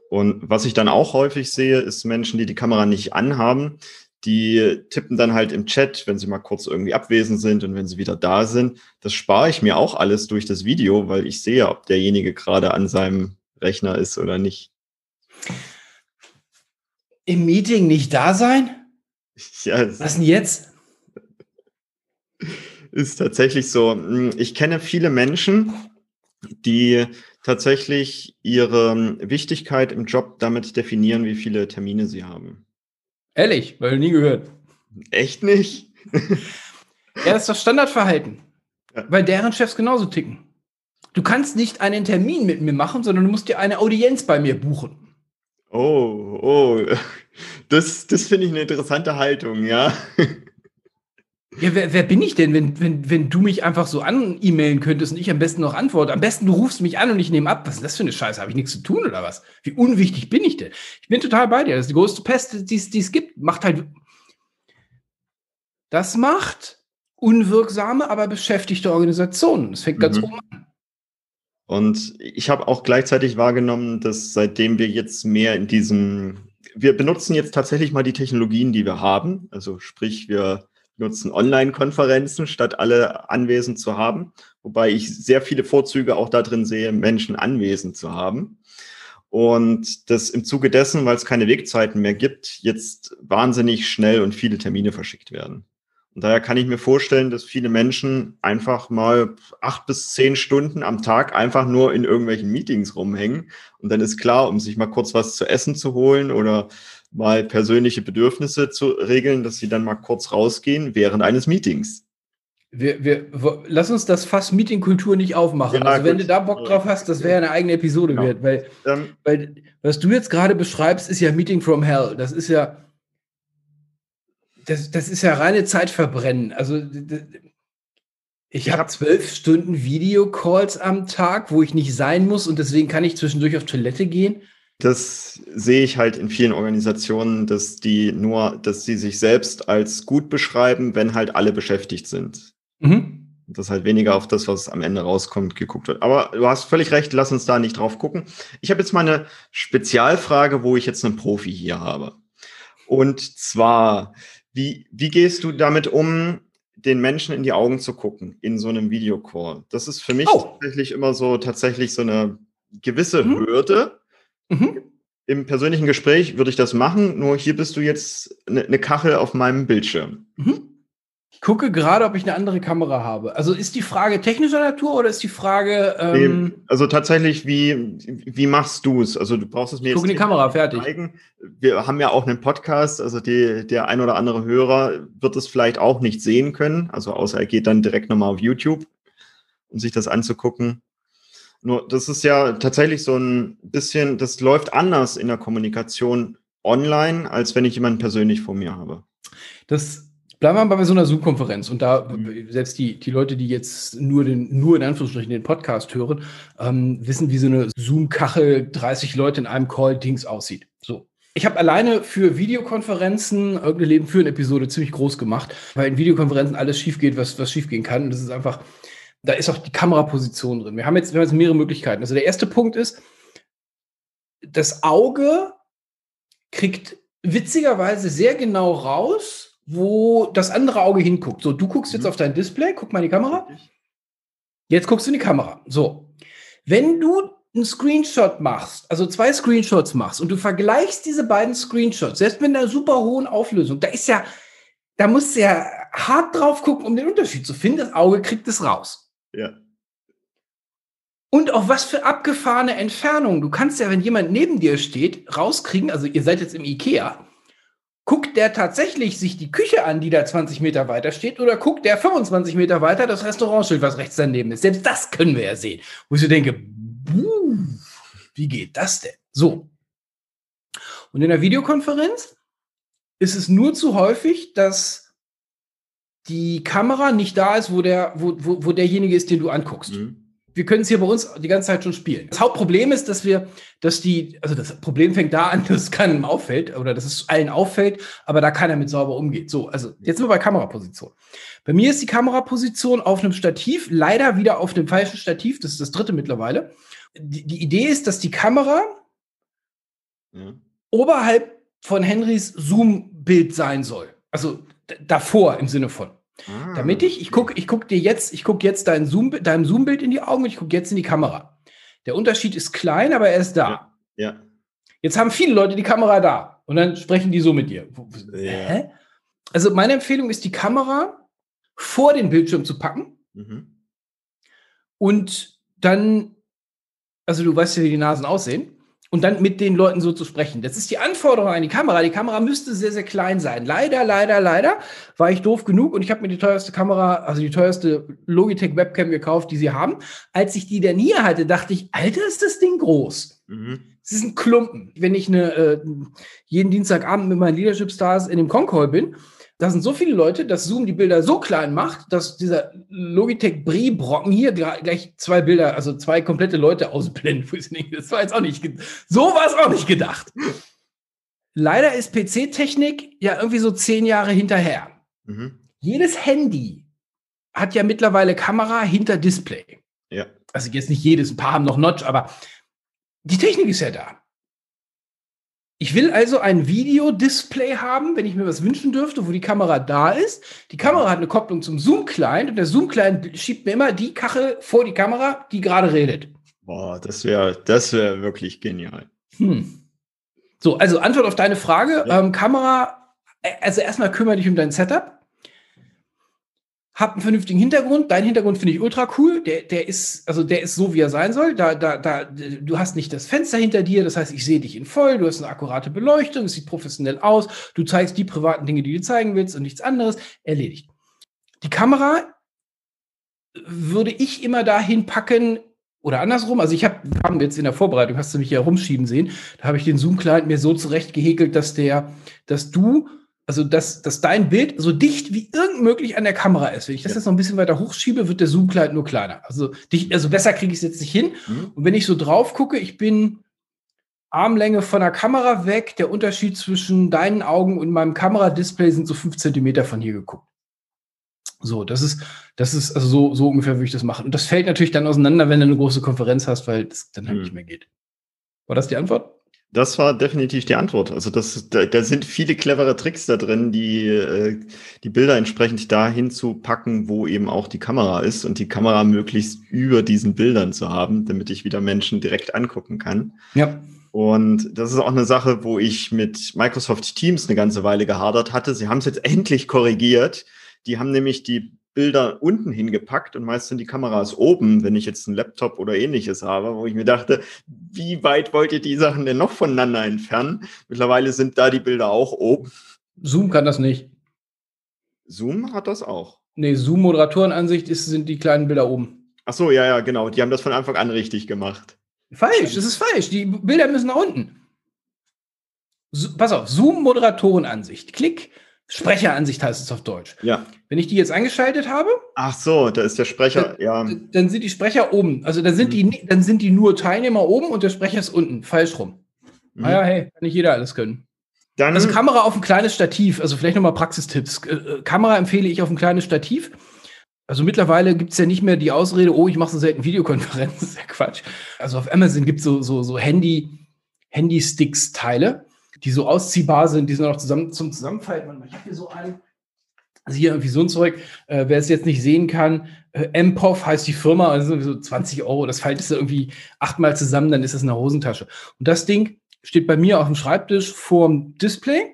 Und was ich dann auch häufig sehe, ist Menschen, die die Kamera nicht anhaben, die tippen dann halt im Chat, wenn sie mal kurz irgendwie abwesend sind und wenn sie wieder da sind. Das spare ich mir auch alles durch das Video, weil ich sehe, ob derjenige gerade an seinem Rechner ist oder nicht. Im Meeting nicht da sein? <laughs> Ja, Was denn jetzt? Ist tatsächlich so. Ich kenne viele Menschen, die tatsächlich ihre Wichtigkeit im Job damit definieren, wie viele Termine sie haben. Ehrlich, weil nie gehört. Echt nicht? ja, das ist das Standardverhalten. Ja. Weil deren Chefs genauso ticken. Du kannst nicht einen Termin mit mir machen, sondern du musst dir eine Audienz bei mir buchen. Oh, oh, das, das finde ich eine interessante Haltung, ja. Ja, wer, wer bin ich denn, wenn, wenn, wenn du mich einfach so an E-Mailen könntest und ich am besten noch antworte? Am besten du rufst mich an und ich nehme ab. Was ist das für eine Scheiße? Habe ich nichts zu tun oder was? Wie unwichtig bin ich denn? Ich bin total bei dir. Das ist die größte Pest, die es gibt. Macht halt. Das macht unwirksame, aber beschäftigte Organisationen. Das fängt ganz mhm. oben an. Und ich habe auch gleichzeitig wahrgenommen, dass seitdem wir jetzt mehr in diesem, wir benutzen jetzt tatsächlich mal die Technologien, die wir haben. Also sprich, wir nutzen Online-Konferenzen, statt alle anwesend zu haben. Wobei ich sehr viele Vorzüge auch darin sehe, Menschen anwesend zu haben. Und das im Zuge dessen, weil es keine Wegzeiten mehr gibt, jetzt wahnsinnig schnell und viele Termine verschickt werden. Und daher kann ich mir vorstellen, dass viele Menschen einfach mal acht bis zehn Stunden am Tag einfach nur in irgendwelchen Meetings rumhängen. Und dann ist klar, um sich mal kurz was zu essen zu holen oder mal persönliche Bedürfnisse zu regeln, dass sie dann mal kurz rausgehen während eines Meetings. Wir, wir, lass uns das Fass Meetingkultur nicht aufmachen. Ja, also wenn gut. du da Bock drauf hast, das wäre eine eigene Episode genau. wert, weil, ähm, weil was du jetzt gerade beschreibst, ist ja Meeting from Hell. Das ist ja, das, das ist ja reine Zeitverbrennen. Also ich habe zwölf Stunden Videocalls am Tag, wo ich nicht sein muss und deswegen kann ich zwischendurch auf Toilette gehen. Das sehe ich halt in vielen Organisationen, dass die nur, dass sie sich selbst als gut beschreiben, wenn halt alle beschäftigt sind. Mhm. Dass halt weniger auf das, was am Ende rauskommt, geguckt wird. Aber du hast völlig recht, lass uns da nicht drauf gucken. Ich habe jetzt mal eine Spezialfrage, wo ich jetzt einen Profi hier habe. Und zwar, wie, wie gehst du damit um, den Menschen in die Augen zu gucken in so einem Videocall? Das ist für mich oh. tatsächlich immer so tatsächlich so eine gewisse mhm. Hürde. Mhm. Im persönlichen Gespräch würde ich das machen, nur hier bist du jetzt eine, eine Kachel auf meinem Bildschirm. Mhm gucke gerade, ob ich eine andere Kamera habe. Also ist die Frage technischer Natur oder ist die Frage. Ähm, nee, also tatsächlich, wie, wie machst du es? Also du brauchst es mir guck jetzt. Guck in die Kamera, fertig. Zeigen. Wir haben ja auch einen Podcast, also die, der ein oder andere Hörer wird es vielleicht auch nicht sehen können. Also außer er geht dann direkt nochmal auf YouTube, um sich das anzugucken. Nur das ist ja tatsächlich so ein bisschen, das läuft anders in der Kommunikation online, als wenn ich jemanden persönlich vor mir habe. Das Bleiben wir mal bei so einer Zoom-Konferenz und da mhm. selbst die, die Leute, die jetzt nur den, nur in Anführungsstrichen den Podcast hören, ähm, wissen, wie so eine Zoom-Kachel 30 Leute in einem Call-Dings aussieht. So. Ich habe alleine für Videokonferenzen irgendeine Leben führen Episode ziemlich groß gemacht, weil in Videokonferenzen alles schief geht, was, was schief gehen kann. Und das ist einfach, da ist auch die Kameraposition drin. Wir haben jetzt, wir haben jetzt mehrere Möglichkeiten. Also der erste Punkt ist, das Auge kriegt witzigerweise sehr genau raus, wo das andere Auge hinguckt. So, du guckst mhm. jetzt auf dein Display, guck mal in die Kamera. Jetzt guckst du in die Kamera. So. Wenn du einen Screenshot machst, also zwei Screenshots machst und du vergleichst diese beiden Screenshots, selbst mit einer super hohen Auflösung, da ist ja, da musst du ja hart drauf gucken, um den Unterschied zu finden. Das Auge kriegt es raus. Ja. Und auch was für abgefahrene Entfernungen. Du kannst ja, wenn jemand neben dir steht, rauskriegen, also ihr seid jetzt im Ikea, guckt der tatsächlich sich die Küche an, die da 20 Meter weiter steht, oder guckt der 25 Meter weiter das Restaurantschild, was rechts daneben ist? Selbst das können wir ja sehen. Wo ich so denke, wie geht das denn? So. Und in der Videokonferenz ist es nur zu häufig, dass die Kamera nicht da ist, wo, der, wo, wo, wo derjenige ist, den du anguckst. Mhm wir können es hier bei uns die ganze Zeit schon spielen. Das Hauptproblem ist, dass wir, dass die, also das Problem fängt da an, <laughs> dass es keinem auffällt oder dass es allen auffällt, aber da keiner mit sauber umgeht. So, also jetzt sind wir bei Kameraposition. Bei mir ist die Kameraposition auf einem Stativ, leider wieder auf dem falschen Stativ, das ist das dritte mittlerweile. Die, die Idee ist, dass die Kamera ja. oberhalb von Henrys Zoom-Bild sein soll. Also davor im Sinne von. Ah, Damit ich, ich gucke ich guck dir jetzt, ich gucke jetzt dein Zoom, deinem Zoom-Bild in die Augen und ich gucke jetzt in die Kamera. Der Unterschied ist klein, aber er ist da. Ja. ja. Jetzt haben viele Leute die Kamera da und dann sprechen die so mit dir. Ja. Also meine Empfehlung ist, die Kamera vor den Bildschirm zu packen mhm. und dann, also du weißt ja, wie die Nasen aussehen und dann mit den Leuten so zu sprechen. Das ist die Anforderung an die Kamera. Die Kamera müsste sehr, sehr klein sein. Leider, leider, leider war ich doof genug und ich habe mir die teuerste Kamera, also die teuerste Logitech Webcam gekauft, die sie haben. Als ich die dann hier hatte, dachte ich, Alter, ist das Ding groß. Mhm. Es ist ein Klumpen. Wenn ich eine, äh, jeden Dienstagabend mit meinen Leadership Stars in dem Concall bin da sind so viele Leute, dass Zoom die Bilder so klein macht, dass dieser Logitech Brie-Brocken hier gleich zwei Bilder, also zwei komplette Leute ausblendet. Das war jetzt auch nicht, so war es auch nicht gedacht. Leider ist PC-Technik ja irgendwie so zehn Jahre hinterher. Mhm. Jedes Handy hat ja mittlerweile Kamera hinter Display. Ja. Also jetzt nicht jedes, ein paar haben noch Notch, aber die Technik ist ja da. Ich will also ein Videodisplay haben, wenn ich mir was wünschen dürfte, wo die Kamera da ist. Die Kamera hat eine Kopplung zum Zoom-Client und der Zoom-Client schiebt mir immer die Kachel vor die Kamera, die gerade redet. Boah, das wäre das wär wirklich genial. Hm. So, also Antwort auf deine Frage. Ja. Ähm, Kamera, äh, also erstmal kümmere dich um dein Setup hab einen vernünftigen Hintergrund. Dein Hintergrund finde ich ultra cool. Der, der ist, also der ist so, wie er sein soll. Da, da, da, du hast nicht das Fenster hinter dir. Das heißt, ich sehe dich in voll. Du hast eine akkurate Beleuchtung. Es sieht professionell aus. Du zeigst die privaten Dinge, die du zeigen willst und nichts anderes. Erledigt. Die Kamera würde ich immer dahin packen, oder andersrum, also ich habe, haben jetzt in der Vorbereitung, hast du mich ja rumschieben sehen, da habe ich den Zoom-Client mir so zurecht gehäkelt, dass der, dass du also dass, dass dein Bild so dicht wie irgend möglich an der Kamera ist. Wenn ich das ja. jetzt noch ein bisschen weiter hochschiebe, wird der Zoom-Kleid nur kleiner. Also, dicht, also besser kriege ich es jetzt nicht hin. Mhm. Und wenn ich so drauf gucke, ich bin Armlänge von der Kamera weg. Der Unterschied zwischen deinen Augen und meinem Kameradisplay sind so fünf Zentimeter von hier geguckt. So, das ist, das ist, also so, so ungefähr würde ich das machen. Und das fällt natürlich dann auseinander, wenn du eine große Konferenz hast, weil es dann halt mhm. nicht mehr geht. War das die Antwort? Das war definitiv die Antwort. Also das, da, da sind viele clevere Tricks da drin, die äh, die Bilder entsprechend dahin zu packen, wo eben auch die Kamera ist und die Kamera möglichst über diesen Bildern zu haben, damit ich wieder Menschen direkt angucken kann. Ja. Und das ist auch eine Sache, wo ich mit Microsoft Teams eine ganze Weile gehadert hatte. Sie haben es jetzt endlich korrigiert. Die haben nämlich die Bilder unten hingepackt und meist sind die Kameras oben, wenn ich jetzt einen Laptop oder ähnliches habe, wo ich mir dachte, wie weit wollt ihr die Sachen denn noch voneinander entfernen? Mittlerweile sind da die Bilder auch oben. Zoom kann das nicht. Zoom hat das auch. Nee, Zoom-Moderatorenansicht sind die kleinen Bilder oben. Ach so, ja, ja, genau. Die haben das von Anfang an richtig gemacht. Falsch, das ist falsch. Die Bilder müssen nach unten. So, pass auf, Zoom-Moderatorenansicht. Klick, Sprecheransicht heißt es auf Deutsch. Ja. Wenn ich die jetzt eingeschaltet habe. Ach so, da ist der Sprecher, dann, ja. Dann sind die Sprecher oben. Also dann sind, mhm. die, dann sind die nur Teilnehmer oben und der Sprecher ist unten. Falsch rum. Mhm. Naja, ah hey, kann nicht jeder alles können. Dann, also Kamera auf ein kleines Stativ. Also vielleicht nochmal Praxistipps. Äh, äh, Kamera empfehle ich auf ein kleines Stativ. Also mittlerweile gibt es ja nicht mehr die Ausrede, oh, ich mache so selten Videokonferenzen. <laughs> Das ist ja Quatsch. Also auf Amazon gibt es so, so, so Handy, Handy-Sticks-Teile die so ausziehbar sind, die sind auch zusammen zum Zusammenfalten. Ich habe hier so einen, also hier irgendwie so ein Zeug, äh, wer es jetzt nicht sehen kann, äh, MPOV heißt die Firma, also so 20 Euro, das faltest du irgendwie achtmal zusammen, dann ist das eine Hosentasche. Und das Ding steht bei mir auf dem Schreibtisch vorm Display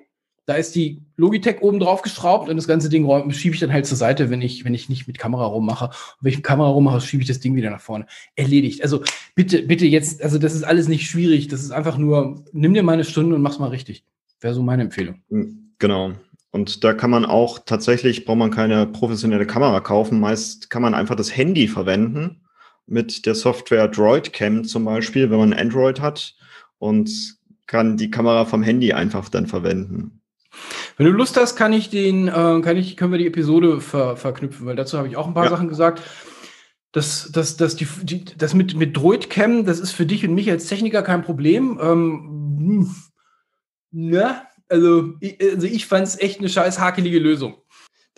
da ist die Logitech oben drauf geschraubt und das ganze Ding schiebe ich dann halt zur Seite, wenn ich, wenn ich nicht mit Kamera rummache. Und wenn ich mit Kamera rummache, schiebe ich das Ding wieder nach vorne. Erledigt. Also bitte, bitte jetzt, also das ist alles nicht schwierig. Das ist einfach nur, nimm dir mal eine Stunde und mach's mal richtig. Wäre so meine Empfehlung. Hm. Genau. Und da kann man auch tatsächlich, braucht man keine professionelle Kamera kaufen. Meist kann man einfach das Handy verwenden mit der Software DroidCam zum Beispiel, wenn man Android hat und kann die Kamera vom Handy einfach dann verwenden. Wenn du Lust hast, kann ich den, äh, kann ich, können wir die Episode ver, verknüpfen, weil dazu habe ich auch ein paar ja. Sachen gesagt. Das, das, das, die, die, das mit, mit Droidcam, das ist für dich und mich als Techniker kein Problem. Ähm, ja, also ich, also ich fand es echt eine scheiß hakelige Lösung.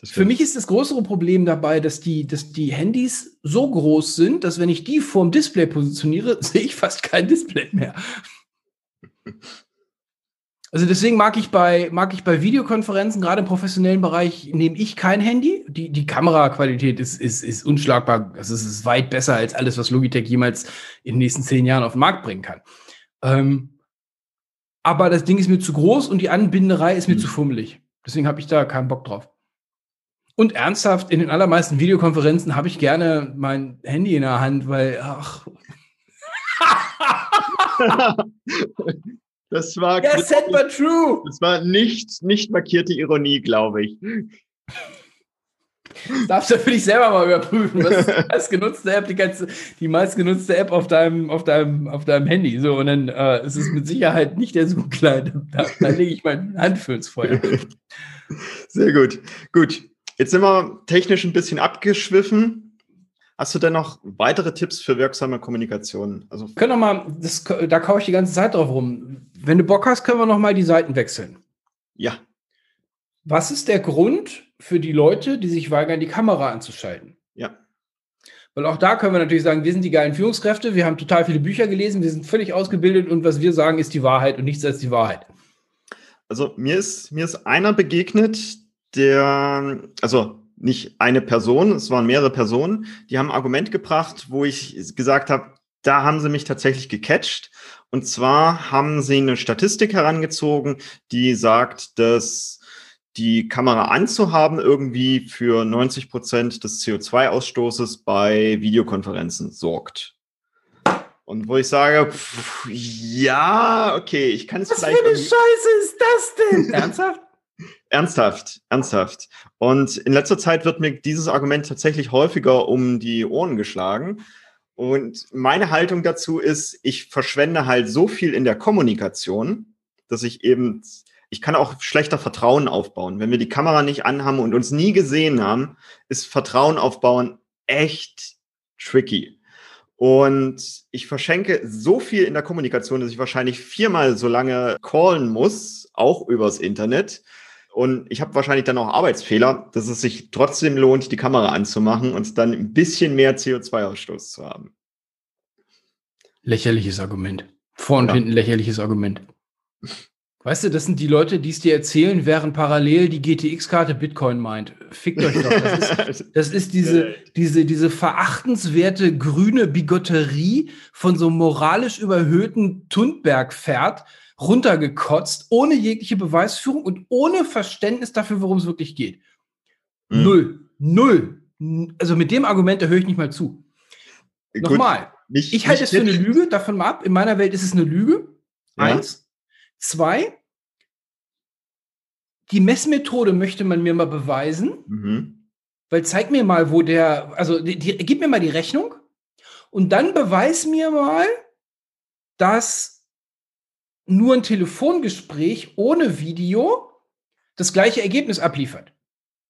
Für mich ist das größere Problem dabei, dass die, dass die Handys so groß sind, dass wenn ich die vorm Display positioniere, <laughs> sehe ich fast kein Display mehr. <laughs> Also deswegen mag ich bei, mag ich bei Videokonferenzen, gerade im professionellen Bereich, nehme ich kein Handy. Die, die Kameraqualität ist, ist, ist unschlagbar. Also es ist weit besser als alles, was Logitech jemals in den nächsten zehn Jahren auf den Markt bringen kann. Ähm, aber das Ding ist mir zu groß und die Anbinderei ist mir mhm. zu fummelig. Deswegen habe ich da keinen Bock drauf. Und ernsthaft, in den allermeisten Videokonferenzen habe ich gerne mein Handy in der Hand, weil, ach. <laughs> <laughs> das war. Yes, said but true. Das war nicht, nicht markierte Ironie, glaube ich. Das darfst du für dich selber mal überprüfen, was die <laughs> meistgenutzte App, die, meistgenutzte App auf deinem, auf deinem, auf deinem Handy. So, und dann äh, ist es mit Sicherheit nicht der Zoom-Kleid. Da, da lege ich meine Hand für ins Feuer. Sehr gut. Gut. Jetzt sind wir technisch ein bisschen abgeschwiffen. Hast du denn noch weitere Tipps für wirksame Kommunikation? Also können wir mal, das, da kaufe ich die ganze Zeit drauf rum. Wenn du Bock hast, können wir noch mal die Seiten wechseln. Ja. Was ist der Grund für die Leute, die sich weigern, die Kamera anzuschalten? Ja. Weil auch da können wir natürlich sagen, wir sind die geilen Führungskräfte, wir haben total viele Bücher gelesen, wir sind völlig ausgebildet und was wir sagen, ist die Wahrheit und nichts als die Wahrheit. Also mir ist, mir ist einer begegnet, der, also nicht eine Person, es waren mehrere Personen, die haben ein Argument gebracht, wo ich gesagt habe, da haben sie mich tatsächlich gecatcht. Und zwar haben sie eine Statistik herangezogen, die sagt, dass die Kamera anzuhaben irgendwie für 90 Prozent des CO2-Ausstoßes bei Videokonferenzen sorgt. Und wo ich sage, pff, ja, okay, ich kann es vielleicht. Was für eine Scheiße ist das denn? <laughs> Ernsthaft? Ernsthaft, ernsthaft. Und in letzter Zeit wird mir dieses Argument tatsächlich häufiger um die Ohren geschlagen. Und meine Haltung dazu ist, ich verschwende halt so viel in der Kommunikation, dass ich eben, ich kann auch schlechter Vertrauen aufbauen. Wenn wir die Kamera nicht anhaben und uns nie gesehen haben, ist Vertrauen aufbauen echt tricky. Und ich verschenke so viel in der Kommunikation, dass ich wahrscheinlich viermal so lange callen muss, auch übers Internet, und ich habe wahrscheinlich dann auch Arbeitsfehler, dass es sich trotzdem lohnt, die Kamera anzumachen und dann ein bisschen mehr CO2-Ausstoß zu haben. Lächerliches Argument. Vor und ja. hinten lächerliches Argument. Weißt du, das sind die Leute, die es dir erzählen, während parallel die GTX-Karte Bitcoin meint. Fickt euch doch. Das ist, <laughs> das ist diese, diese, diese verachtenswerte grüne Bigotterie von so moralisch überhöhten Tundberg-Pferd, runtergekotzt, ohne jegliche Beweisführung und ohne Verständnis dafür, worum es wirklich geht. Mhm. Null. Null. Also mit dem Argument, da höre ich nicht mal zu. Gut, Nochmal. Nicht, ich halte es für eine Lüge, davon mal ab. In meiner Welt ist es eine Lüge. Ja. Eins. Zwei. Die Messmethode möchte man mir mal beweisen. Mhm. Weil zeig mir mal, wo der, also die, die, gib mir mal die Rechnung und dann beweis mir mal, dass nur ein Telefongespräch ohne Video das gleiche Ergebnis abliefert.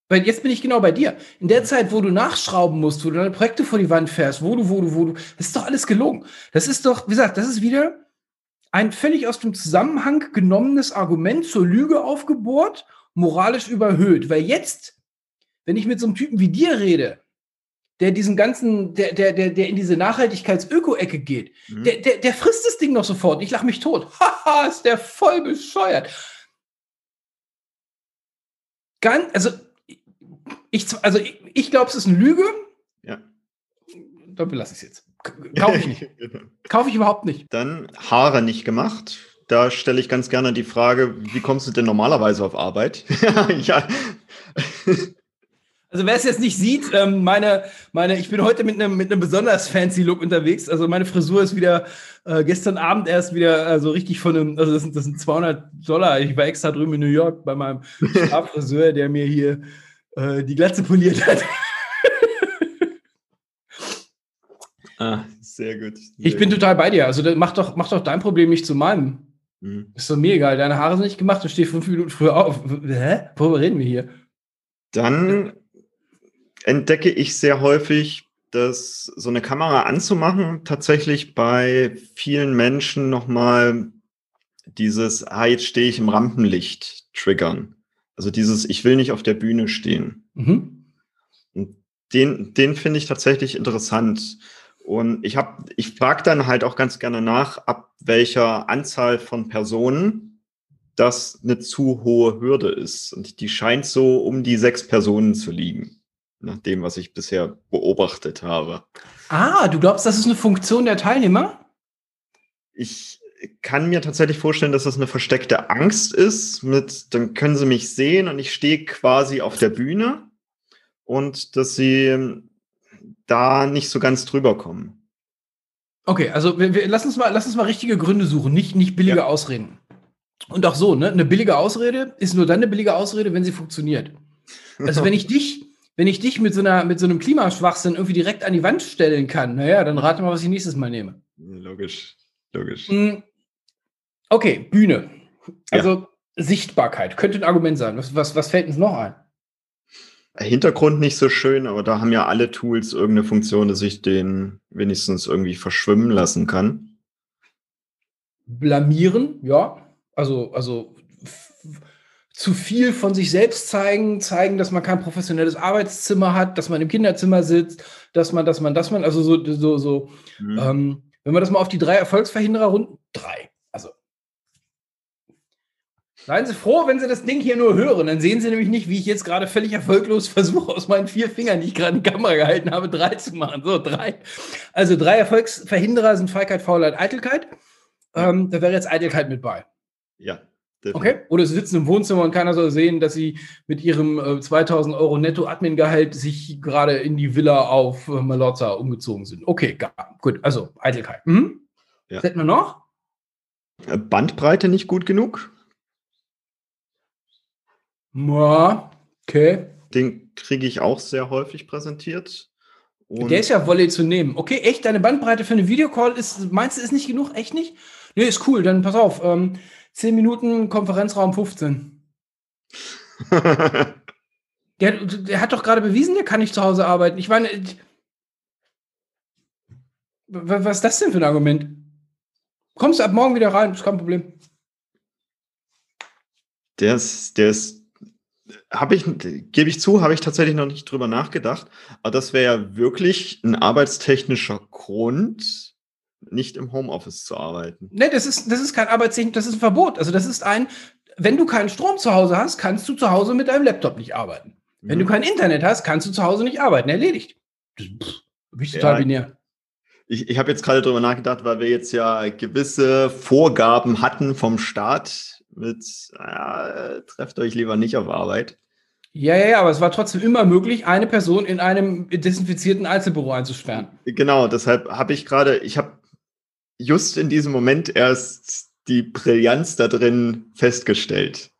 Weil jetzt bin ich genau bei dir. In der Zeit, wo du nachschrauben musst, wo du deine Projekte vor die Wand fährst, wo du, wo du, wo du, das ist doch alles gelogen. Das ist doch, wie gesagt, das ist wieder ein völlig aus dem Zusammenhang genommenes Argument zur Lüge aufgebohrt, moralisch überhöht. Weil jetzt, wenn ich mit so einem Typen wie dir rede, der diesen ganzen, der, der, der, der in diese Nachhaltigkeits-Öko-Ecke geht, mhm. der, der, der frisst das Ding noch sofort. Ich lache mich tot. <laughs> Haha, ist der voll bescheuert. Ganz, also, ich, also ich, ich glaube, es ist eine Lüge. Ja. Da belasse ich es jetzt. Kaufe ich nicht. <laughs> Kaufe ich überhaupt nicht. Dann Haare nicht gemacht. Da stelle ich ganz gerne die Frage, wie kommst du denn normalerweise auf Arbeit? <laughs> ja. Also wer es jetzt nicht sieht, ähm, meine, meine, ich bin heute mit einem mit einem besonders fancy Look unterwegs. Also meine Frisur ist wieder äh, gestern Abend erst wieder also richtig von einem, also das sind, das sind 200 Dollar. Ich war extra drüben in New York bei meinem <laughs> Friseur, der mir hier äh, die Glatze poliert hat. ah, sehr gut. Sehr ich bin gut. total bei dir. Also mach doch, mach doch dein Problem nicht zu meinem. Mhm. Ist doch mir egal. Deine Haare sind nicht gemacht. Du stehst fünf Minuten früher auf. Hä? Worüber reden wir hier? Dann entdecke ich sehr häufig, dass so eine Kamera anzumachen tatsächlich bei vielen Menschen nochmal dieses, ah, jetzt stehe ich im Rampenlicht triggern. Also dieses, ich will nicht auf der Bühne stehen. Mhm. Und den, den finde ich tatsächlich interessant. Und ich habe, ich frage dann halt auch ganz gerne nach, ab welcher Anzahl von Personen das eine zu hohe Hürde ist. Und die scheint so um die sechs Personen zu liegen nach dem, was ich bisher beobachtet habe. Ah, du glaubst, das ist eine Funktion der Teilnehmer? Ich kann mir tatsächlich vorstellen, dass das eine versteckte Angst ist, mit, dann können sie mich sehen und ich stehe quasi auf der Bühne und dass sie da nicht so ganz drüber kommen. Okay, also wir, wir, lass, uns mal, lass uns mal richtige Gründe suchen, nicht, nicht billige ja. Ausreden. Und auch so, ne? Eine billige Ausrede ist nur dann eine billige Ausrede, wenn sie funktioniert. Also <laughs> wenn ich dich, wenn ich dich mit so, einer, mit so einem Klimaschwachsinn irgendwie direkt an die Wand stellen kann, naja, dann rate mal, was ich nächstes Mal nehme. Logisch, logisch. Hm, okay, Bühne. Also ja. Sichtbarkeit könnte ein Argument sein. Was, was, was fällt uns noch ein? Hintergrund nicht so schön, aber da haben ja alle Tools irgendeine Funktion, dass ich den wenigstens irgendwie verschwimmen lassen kann. Blamieren, ja. Also, also zu viel von sich selbst zeigen, zeigen, dass man kein professionelles Arbeitszimmer hat, dass man im Kinderzimmer sitzt, dass man, dass man, dass man, also so, so, so, mhm. ähm, wenn wir das mal auf die drei Erfolgsverhinderer runden, drei, also. Seien Sie froh, wenn Sie das Ding hier nur hören, dann sehen Sie nämlich nicht, wie ich jetzt gerade völlig erfolglos versuche, aus meinen vier Fingern, die ich gerade in die Kamera gehalten habe, drei zu machen. So, drei. Also drei Erfolgsverhinderer sind Feigheit, Faulheit, Eitelkeit. Ähm, da wäre jetzt Eitelkeit mit bei. Ja, Okay. Oder sie sitzen im Wohnzimmer und keiner soll sehen, dass sie mit ihrem äh, 2000 Euro Netto-Admin-Gehalt sich gerade in die Villa auf äh, Malotza umgezogen sind. Okay, gar, gut. Also Eitelkeit. Mhm. Ja. Was hätten wir noch? Äh, Bandbreite nicht gut genug. Ja, okay. Den kriege ich auch sehr häufig präsentiert. Und Der ist ja Volley zu nehmen. Okay, echt? Deine Bandbreite für eine Videocall ist, meinst du, ist nicht genug? Echt nicht? Nee, ist cool. Dann pass auf. Ähm, 10 Minuten Konferenzraum 15. <laughs> der, der, hat doch gerade bewiesen, der kann nicht zu Hause arbeiten. Ich meine, was ist das denn für ein Argument? Kommst du ab morgen wieder rein, ist kein Problem. Der ist, der ist, habe ich, gebe ich zu, habe ich tatsächlich noch nicht drüber nachgedacht. Aber das wäre ja wirklich ein arbeitstechnischer Grund, nicht im Homeoffice zu arbeiten. Nee, das ist, das ist kein Arbeitstechnik, das ist ein Verbot. Also das ist ein, wenn du keinen Strom zu Hause hast, kannst du zu Hause mit deinem Laptop nicht arbeiten. Wenn mhm. du kein Internet hast, kannst du zu Hause nicht arbeiten. Erledigt. Pff, bin ich total ja, binär. Ich, ich habe jetzt gerade darüber nachgedacht, weil wir jetzt ja gewisse Vorgaben hatten vom Staat mit, ja, trefft euch lieber nicht auf Arbeit. Ja, ja, ja, aber es war trotzdem immer möglich, eine Person in einem desinfizierten Einzelbüro einzusperren. Genau, deshalb habe ich gerade, ich habe just in diesem Moment erst die Brillanz da drin festgestellt.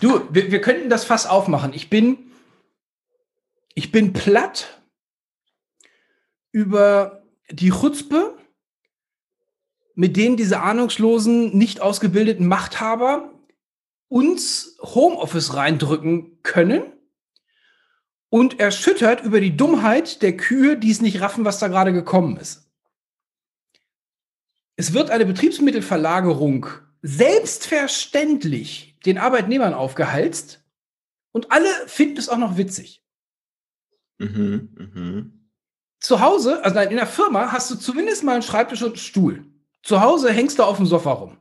Du, wir, wir könnten das Fass aufmachen. Ich bin, ich bin platt über die Chutzpe, mit denen diese ahnungslosen, nicht ausgebildeten Machthaber uns Homeoffice reindrücken können und erschüttert über die Dummheit der Kühe, die es nicht raffen, was da gerade gekommen ist. Es wird eine Betriebsmittelverlagerung selbstverständlich den Arbeitnehmern aufgehalst und alle finden es auch noch witzig. Mhm, mh. Zu Hause, also in der Firma, hast du zumindest mal einen Schreibtisch und einen Stuhl. Zu Hause hängst du auf dem Sofa rum.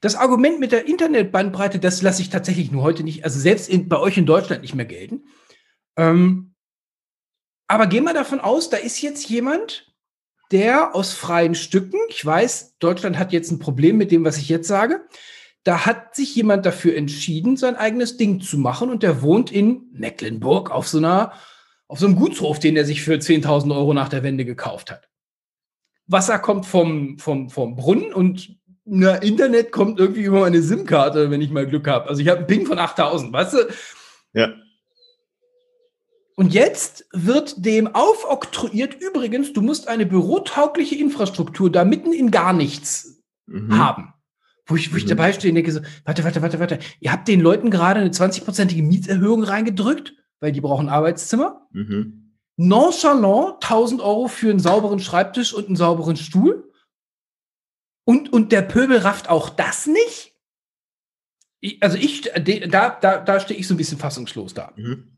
Das Argument mit der Internetbandbreite, das lasse ich tatsächlich nur heute nicht, also selbst in, bei euch in Deutschland nicht mehr gelten. Ähm, aber gehen wir davon aus, da ist jetzt jemand, der aus freien Stücken, ich weiß, Deutschland hat jetzt ein Problem mit dem, was ich jetzt sage, da hat sich jemand dafür entschieden, sein eigenes Ding zu machen und der wohnt in Mecklenburg auf so einer, auf so einem Gutshof, den er sich für 10.000 Euro nach der Wende gekauft hat. Wasser kommt vom, vom, vom Brunnen und na, Internet kommt irgendwie über meine SIM-Karte, wenn ich mal Glück habe. Also ich habe einen Ping von 8000, weißt du? Ja. Und jetzt wird dem aufoktroyiert, übrigens, du musst eine bürotaugliche Infrastruktur da mitten in gar nichts mhm. haben. Wo ich, wo ich mhm. dabei stehe und denke so, warte, warte, warte, warte. Ihr habt den Leuten gerade eine 20-prozentige Mietserhöhung reingedrückt, weil die brauchen Arbeitszimmer. Mhm. Nonchalant 1000 Euro für einen sauberen Schreibtisch und einen sauberen Stuhl. Und, und der Pöbel rafft auch das nicht? Ich, also ich, da, da, da stehe ich so ein bisschen fassungslos da. Mhm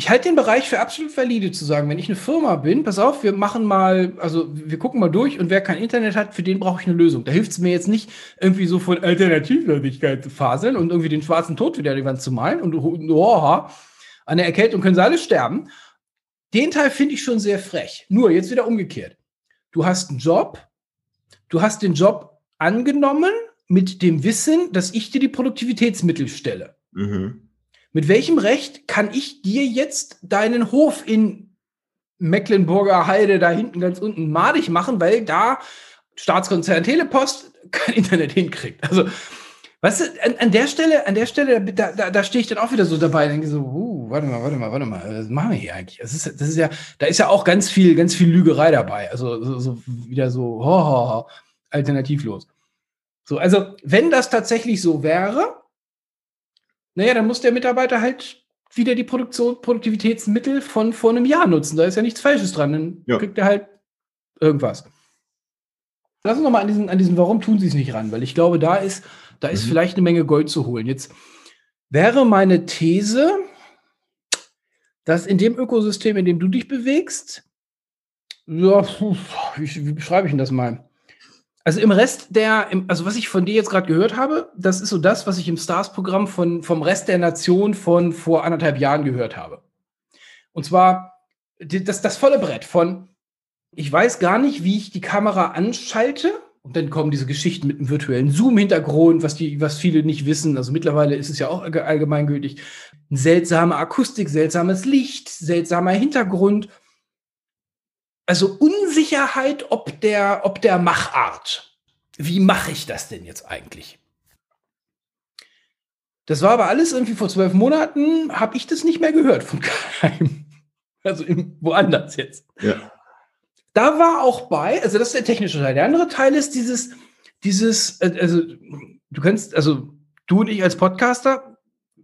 ich halte den Bereich für absolut valide zu sagen, wenn ich eine Firma bin, pass auf, wir machen mal, also wir gucken mal durch und wer kein Internet hat, für den brauche ich eine Lösung. Da hilft es mir jetzt nicht, irgendwie so von Alternativlosigkeit zu faseln und irgendwie den schwarzen Tod wieder an die Wand zu malen und oh, an der Erkältung können sie alle sterben. Den Teil finde ich schon sehr frech. Nur jetzt wieder umgekehrt. Du hast einen Job, du hast den Job angenommen mit dem Wissen, dass ich dir die Produktivitätsmittel stelle. Mhm. Mit welchem Recht kann ich dir jetzt deinen Hof in Mecklenburger Heide da hinten ganz unten madig machen, weil da Staatskonzern Telepost <laughs> kein Internet hinkriegt? Also, weißt du, an, an der Stelle, an der Stelle, da, da, da stehe ich dann auch wieder so dabei und denke so, uh, warte mal, warte mal, warte mal, was machen wir hier eigentlich? Das ist, das ist ja, da ist ja auch ganz viel, ganz viel Lügerei dabei. Also so, so wieder so, ho, ho, ho, alternativlos. So, also, wenn das tatsächlich so wäre, naja, dann muss der Mitarbeiter halt wieder die Produktion, Produktivitätsmittel von vor einem Jahr nutzen. Da ist ja nichts Falsches dran. Dann ja. kriegt er halt irgendwas. Lass uns nochmal an diesen, an diesen Warum tun sie es nicht ran, weil ich glaube, da ist, da ist mhm. vielleicht eine Menge Gold zu holen. Jetzt wäre meine These, dass in dem Ökosystem, in dem du dich bewegst, ja, wie, wie beschreibe ich denn das mal? Also im Rest der, also was ich von dir jetzt gerade gehört habe, das ist so das, was ich im Stars-Programm von, vom Rest der Nation von vor anderthalb Jahren gehört habe. Und zwar das, das volle Brett von, ich weiß gar nicht, wie ich die Kamera anschalte. Und dann kommen diese Geschichten mit einem virtuellen Zoom-Hintergrund, was was viele nicht wissen. Also mittlerweile ist es ja auch allgemeingültig. Seltsame Akustik, seltsames Licht, seltsamer Hintergrund also Unsicherheit ob der, ob der Machart. Wie mache ich das denn jetzt eigentlich? Das war aber alles irgendwie vor zwölf Monaten, habe ich das nicht mehr gehört von <laughs> keinem. Also woanders jetzt. Ja. Da war auch bei, also das ist der technische Teil. Der andere Teil ist dieses, dieses, äh, also du kannst, also du und ich als Podcaster,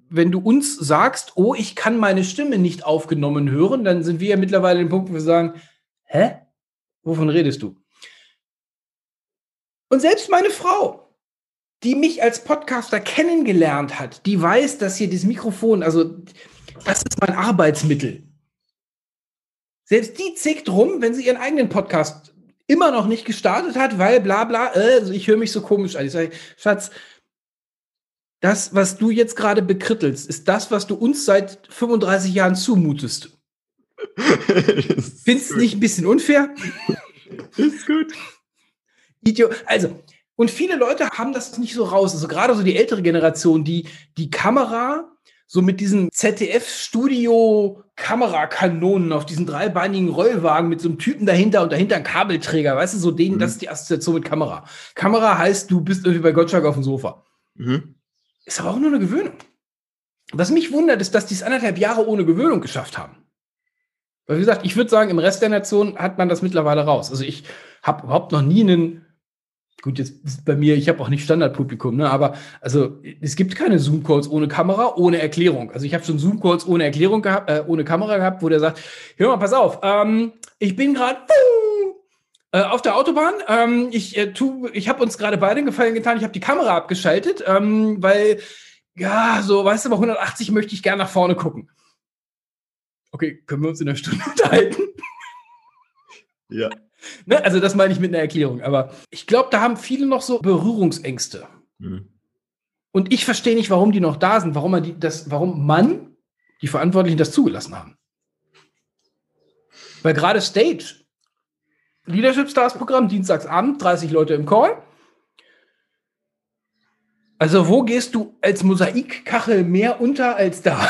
wenn du uns sagst, oh, ich kann meine Stimme nicht aufgenommen hören, dann sind wir ja mittlerweile im Punkt, wo wir sagen, hä? Wovon redest du? Und selbst meine Frau, die mich als Podcaster kennengelernt hat, die weiß, dass hier dieses Mikrofon, also das ist mein Arbeitsmittel. Selbst die zickt rum, wenn sie ihren eigenen Podcast immer noch nicht gestartet hat, weil bla bla, äh, ich höre mich so komisch an. Ich sage, Schatz, das, was du jetzt gerade bekrittelst, ist das, was du uns seit 35 Jahren zumutest. Findest du nicht ein bisschen unfair? Ist gut. Idiot. Also, und viele Leute haben das nicht so raus. Also gerade so die ältere Generation, die die Kamera so mit diesen ZDF-Studio-Kamerakanonen auf diesen dreibeinigen Rollwagen mit so einem Typen dahinter und dahinter ein Kabelträger, weißt du, so denen, mhm. das ist die Assoziation mit Kamera. Kamera heißt, du bist irgendwie bei Gottschalk auf dem Sofa. Mhm. Ist aber auch nur eine Gewöhnung. Was mich wundert, ist, dass die es anderthalb Jahre ohne Gewöhnung geschafft haben. Weil, wie gesagt, ich würde sagen, im Rest der Nation hat man das mittlerweile raus. Also ich habe überhaupt noch nie einen, gut, jetzt ist bei mir, ich habe auch nicht Standardpublikum, ne, aber also es gibt keine Zoom-Calls ohne Kamera, ohne Erklärung. Also ich habe schon Zoom-Calls ohne Erklärung gehabt, äh, ohne Kamera gehabt, wo der sagt, hör mal, pass auf, ähm, ich bin gerade äh, auf der Autobahn. Ähm, ich äh, ich habe uns gerade beide einen Gefallen getan, ich habe die Kamera abgeschaltet, ähm, weil ja, so, weißt du, bei 180 möchte ich gerne nach vorne gucken okay, können wir uns in einer Stunde <laughs> unterhalten? Ja. <laughs> Ne? Also das meine ich mit einer Erklärung. Aber ich glaube, da haben viele noch so Berührungsängste. Mhm. Und ich verstehe nicht, warum die noch da sind, warum man die, das, warum man, die Verantwortlichen das zugelassen haben. Weil gerade Stage, Leadership Stars Programm, Dienstagsabend, 30 Leute im Call. Also, wo gehst du als Mosaikkachel mehr unter als da?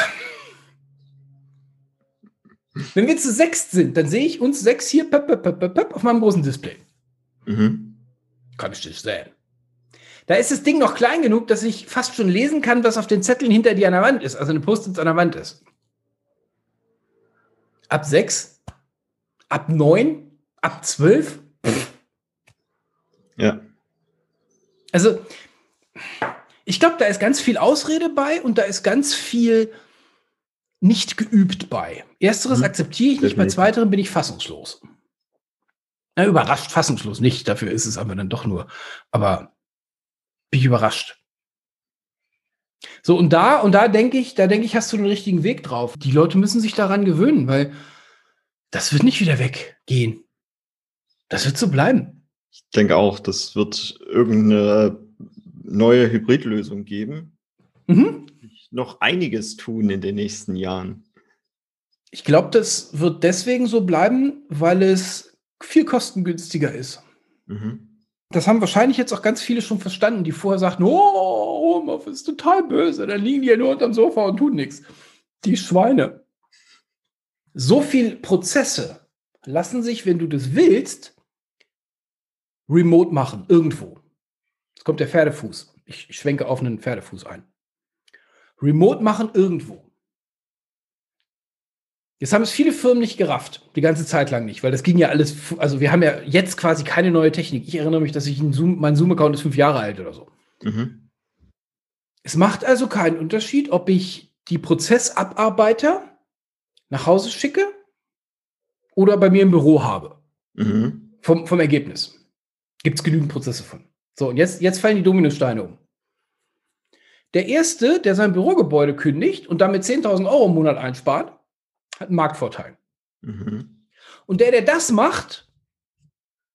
Wenn wir zu sechs sind, dann sehe ich uns sechs hier pöp, pöp, pöp, pöp, auf meinem großen Display. Mhm. Kann ich dich sehen. Da ist das Ding noch klein genug, dass ich fast schon lesen kann, was auf den Zetteln hinter dir an der Wand ist, also eine Post-its an der Wand ist. Ab sechs, ab neun, ab zwölf. Ja. Also, ich glaube, da ist ganz viel Ausrede bei und da ist ganz viel nicht geübt bei. Ersteres mhm. akzeptiere ich nicht, bei zweiterem bin ich fassungslos. Na, überrascht, fassungslos nicht, dafür ist es aber dann doch nur. Aber bin ich überrascht. So, und da, und da denke ich, da denke ich, hast du den richtigen Weg drauf. Die Leute müssen sich daran gewöhnen, weil das wird nicht wieder weggehen. Das wird so bleiben. Ich denke auch, das wird irgendeine neue Hybridlösung geben. Mhm noch einiges tun in den nächsten Jahren. Ich glaube, das wird deswegen so bleiben, weil es viel kostengünstiger ist. Mhm. Das haben wahrscheinlich jetzt auch ganz viele schon verstanden, die vorher sagten, oh, Homeoffice ist total böse, dann liegen die ja nur unterm Sofa und tun nichts. Die Schweine. So viel Prozesse lassen sich, wenn du das willst, remote machen, irgendwo. Jetzt kommt der Pferdefuß. Ich, ich schwenke auf einen Pferdefuß ein. Remote machen irgendwo. Jetzt haben es viele Firmen nicht gerafft, die ganze Zeit lang nicht, weil das ging ja alles, also wir haben ja jetzt quasi keine neue Technik. Ich erinnere mich, dass ich Zoom, mein Zoom-Account ist fünf Jahre alt oder so. Mhm. Es macht also keinen Unterschied, ob ich die Prozessabarbeiter nach Hause schicke oder bei mir im Büro habe. Mhm. Vom, vom Ergebnis. Gibt es genügend Prozesse von. So, und jetzt, jetzt fallen die Dominosteine um. Der Erste, der sein Bürogebäude kündigt und damit 10.000 Euro im Monat einspart, hat einen Marktvorteil. Mhm. Und der, der das macht,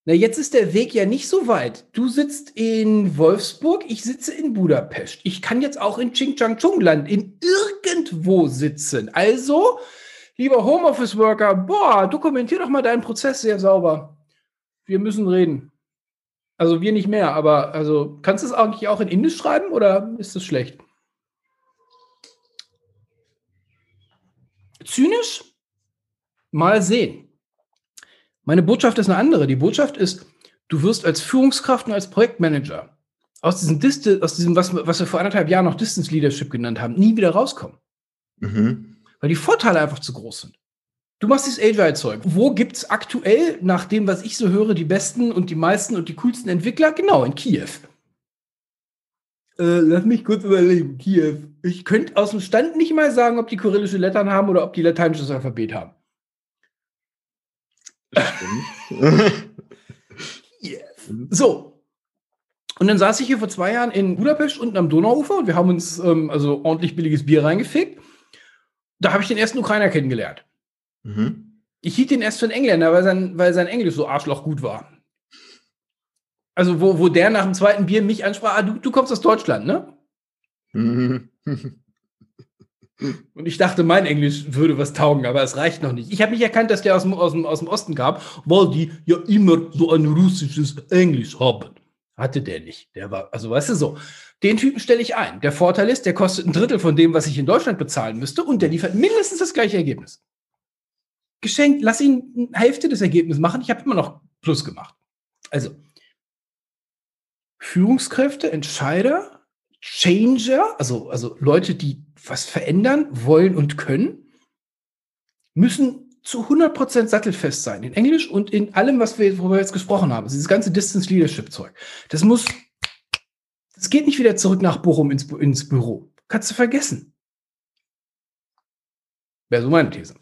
na, jetzt ist der Weg ja nicht so weit. Du sitzt in Wolfsburg, ich sitze in Budapest. Ich kann jetzt auch in Chingchang-Chung-Land in irgendwo sitzen. Also, lieber Homeoffice-Worker, boah, dokumentier doch mal deinen Prozess sehr sauber. Wir müssen reden. Also wir nicht mehr, aber also kannst du es eigentlich auch in Indisch schreiben oder ist das schlecht? Zynisch? Mal sehen. Meine Botschaft ist eine andere. Die Botschaft ist, du wirst als Führungskraft und als Projektmanager aus diesem, Dist aus diesem was, was wir vor anderthalb Jahren noch Distance Leadership genannt haben, nie wieder rauskommen. Mhm. Weil die Vorteile einfach zu groß sind. Du machst das Agile-Zeug. Wo gibt es aktuell, nach dem, was ich so höre, die besten und die meisten und die coolsten Entwickler? Genau, in Kiew. Äh, lass mich kurz überlegen. Kiew. Ich könnte aus dem Stand nicht mal sagen, ob die kyrillische Lettern haben oder ob die lateinisches Alphabet haben. Kiew. So. Und dann saß ich hier vor zwei Jahren in Budapest unten am Donauufer und wir haben uns ähm, also ordentlich billiges Bier reingefickt. Da habe ich den ersten Ukrainer kennengelernt. Mhm. Ich hielt ihn erst für einen Engländer, weil sein, weil sein Englisch so arschloch gut war. Also, wo, wo der nach dem zweiten Bier mich ansprach, ah, du, du kommst aus Deutschland, ne? Mhm. <laughs> Und ich dachte, mein Englisch würde was taugen, aber es reicht noch nicht. Ich habe nicht erkannt, dass der aus dem, aus, dem, aus dem Osten kam, weil die ja immer so ein russisches Englisch haben. Hatte der nicht. Der war, also weißt du so, den Typen stelle ich ein. Der Vorteil ist, der kostet ein Drittel von dem, was ich in Deutschland bezahlen müsste und der liefert mindestens das gleiche Ergebnis geschenkt, lass ihn Hälfte des Ergebnisses machen. Ich habe immer noch Plus gemacht. Also, Führungskräfte, Entscheider, Changer, also, also Leute, die was verändern wollen und können, müssen zu 100% sattelfest sein. In Englisch und in allem, was wir, worüber wir jetzt gesprochen haben. Also dieses ganze Distance Leadership Zeug. Das muss, das geht nicht wieder zurück nach Bochum ins, ins Büro. Kannst du vergessen. Wäre so meine These.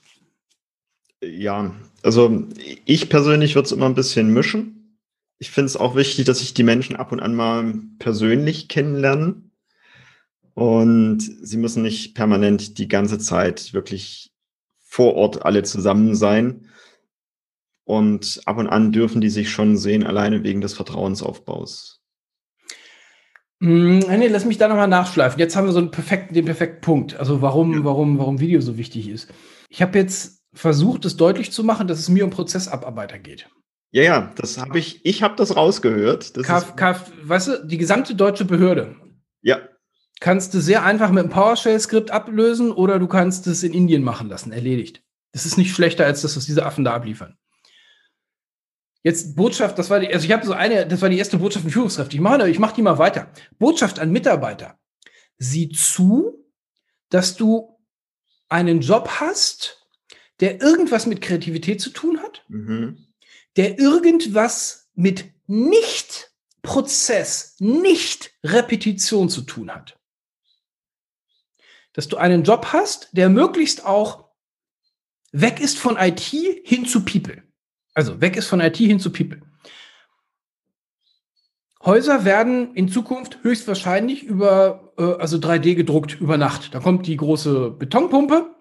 Ja, also ich persönlich würde es immer ein bisschen mischen. Ich finde es auch wichtig, dass sich die Menschen ab und an mal persönlich kennenlernen. Und sie müssen nicht permanent die ganze Zeit wirklich vor Ort alle zusammen sein. Und ab und an dürfen die sich schon sehen, alleine wegen des Vertrauensaufbaus. Mm, nee, lass mich da nochmal nachschleifen. Jetzt haben wir so einen perfekten, den perfekten Punkt. Also warum, ja. warum, warum Video so wichtig ist. Ich habe jetzt versucht, es deutlich zu machen, dass es mir um Prozessabarbeiter geht. Ja, ja, das habe ich, ich habe das rausgehört. Das Kf, Kf, weißt du, die gesamte deutsche Behörde, Ja. Kannst du sehr einfach mit einem PowerShell-Skript ablösen oder du kannst es in Indien machen lassen. Erledigt. Das ist nicht schlechter als das, was diese Affen da abliefern. Jetzt Botschaft, das war die, also ich habe so eine, das war die erste Botschaft von Führungskräfte. Ich mache, ich mache die mal weiter. Botschaft an Mitarbeiter. Sieh zu, dass du einen Job hast, der irgendwas mit Kreativität zu tun hat, mhm. der irgendwas mit nicht Prozess, nicht Repetition zu tun hat. Dass du einen Job hast, der möglichst auch weg ist von IT hin zu People. Also weg ist von IT hin zu People. Häuser werden in Zukunft höchstwahrscheinlich über, äh, also 3D gedruckt über Nacht. Da kommt die große Betonpumpe.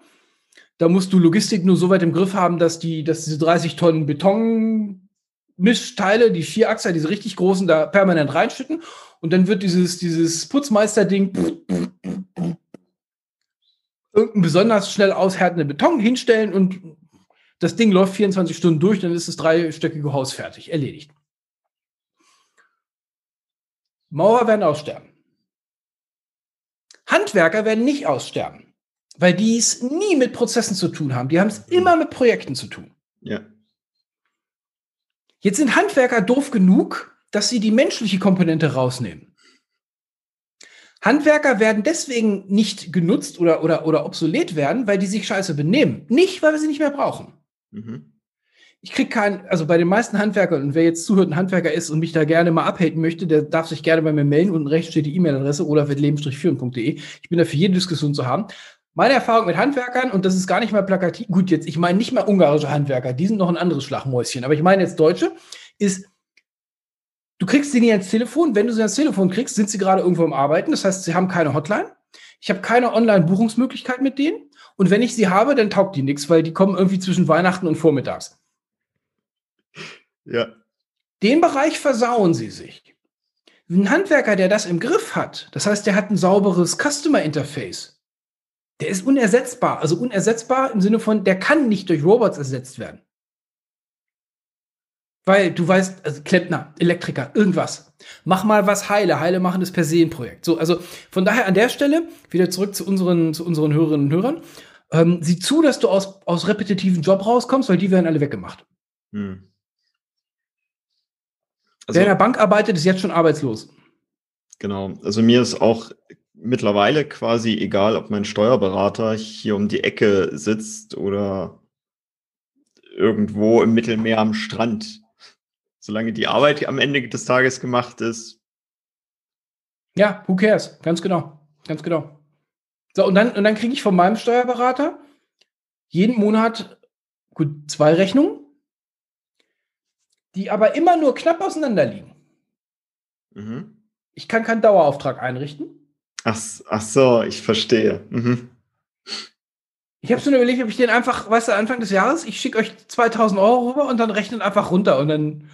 Da musst du Logistik nur so weit im Griff haben, dass die, dass diese 30 Tonnen Betonmischteile, die Vierachser, diese richtig großen, da permanent reinschütten. Und dann wird dieses, dieses Putzmeister-Ding irgendeinen besonders schnell aushärtenden Beton hinstellen und das Ding läuft 24 Stunden durch, dann ist das dreistöckige Haus fertig, erledigt. Maurer werden aussterben. Handwerker werden nicht aussterben, weil die es nie mit Prozessen zu tun haben. Die haben es immer mit Projekten zu tun. Ja. Jetzt sind Handwerker doof genug, dass sie die menschliche Komponente rausnehmen. Handwerker werden deswegen nicht genutzt oder, oder, oder obsolet werden, weil die sich scheiße benehmen. Nicht, weil wir sie nicht mehr brauchen. Mhm. Ich kriege keinen, also bei den meisten Handwerkern, und wer jetzt zuhört, ein Handwerker ist und mich da gerne mal abhalten möchte, der darf sich gerne bei mir melden. Unten rechts steht die E-Mail-Adresse olaf.leben-führen.de. Ich bin da für jede Diskussion zu haben. Meine Erfahrung mit Handwerkern, und das ist gar nicht mal plakativ, gut, jetzt, ich meine nicht mal ungarische Handwerker, die sind noch ein anderes Schlagmäuschen, aber ich meine jetzt Deutsche, ist, du kriegst sie nie ans Telefon. Wenn du sie ans Telefon kriegst, sind sie gerade irgendwo am Arbeiten. Das heißt, sie haben keine Hotline. Ich habe keine Online-Buchungsmöglichkeit mit denen. Und wenn ich sie habe, dann taugt die nichts, weil die kommen irgendwie zwischen Weihnachten und Vormittags. Ja. Den Bereich versauen sie sich. Ein Handwerker, der das im Griff hat, das heißt, der hat ein sauberes Customer Interface, der ist unersetzbar. Also unersetzbar im Sinne von, der kann nicht durch Robots ersetzt werden. Weil du weißt, also Klempner, Elektriker, irgendwas. Mach mal was heile. Heile machen ist per se ein Projekt. So, also von daher an der Stelle wieder zurück zu unseren, zu unseren Hörerinnen und Hörern. Ähm, sieh zu, dass du aus, aus repetitiven Job rauskommst, weil die werden alle weggemacht. Hm. Also, Wer in der Bank arbeitet, ist jetzt schon arbeitslos. Genau. Also mir ist auch mittlerweile quasi egal, ob mein Steuerberater hier um die Ecke sitzt oder irgendwo im Mittelmeer am Strand. Solange die Arbeit am Ende des Tages gemacht ist. Ja, who cares? Ganz genau. Ganz genau. So, und dann, und dann kriege ich von meinem Steuerberater jeden Monat gut zwei Rechnungen, die aber immer nur knapp auseinander liegen. Mhm. Ich kann keinen Dauerauftrag einrichten. Ach, ach so, ich verstehe. Mhm. Ich habe so überlegt, ob ich den einfach, weißt du, Anfang des Jahres, ich schicke euch 2000 Euro rüber und dann rechnet einfach runter und dann.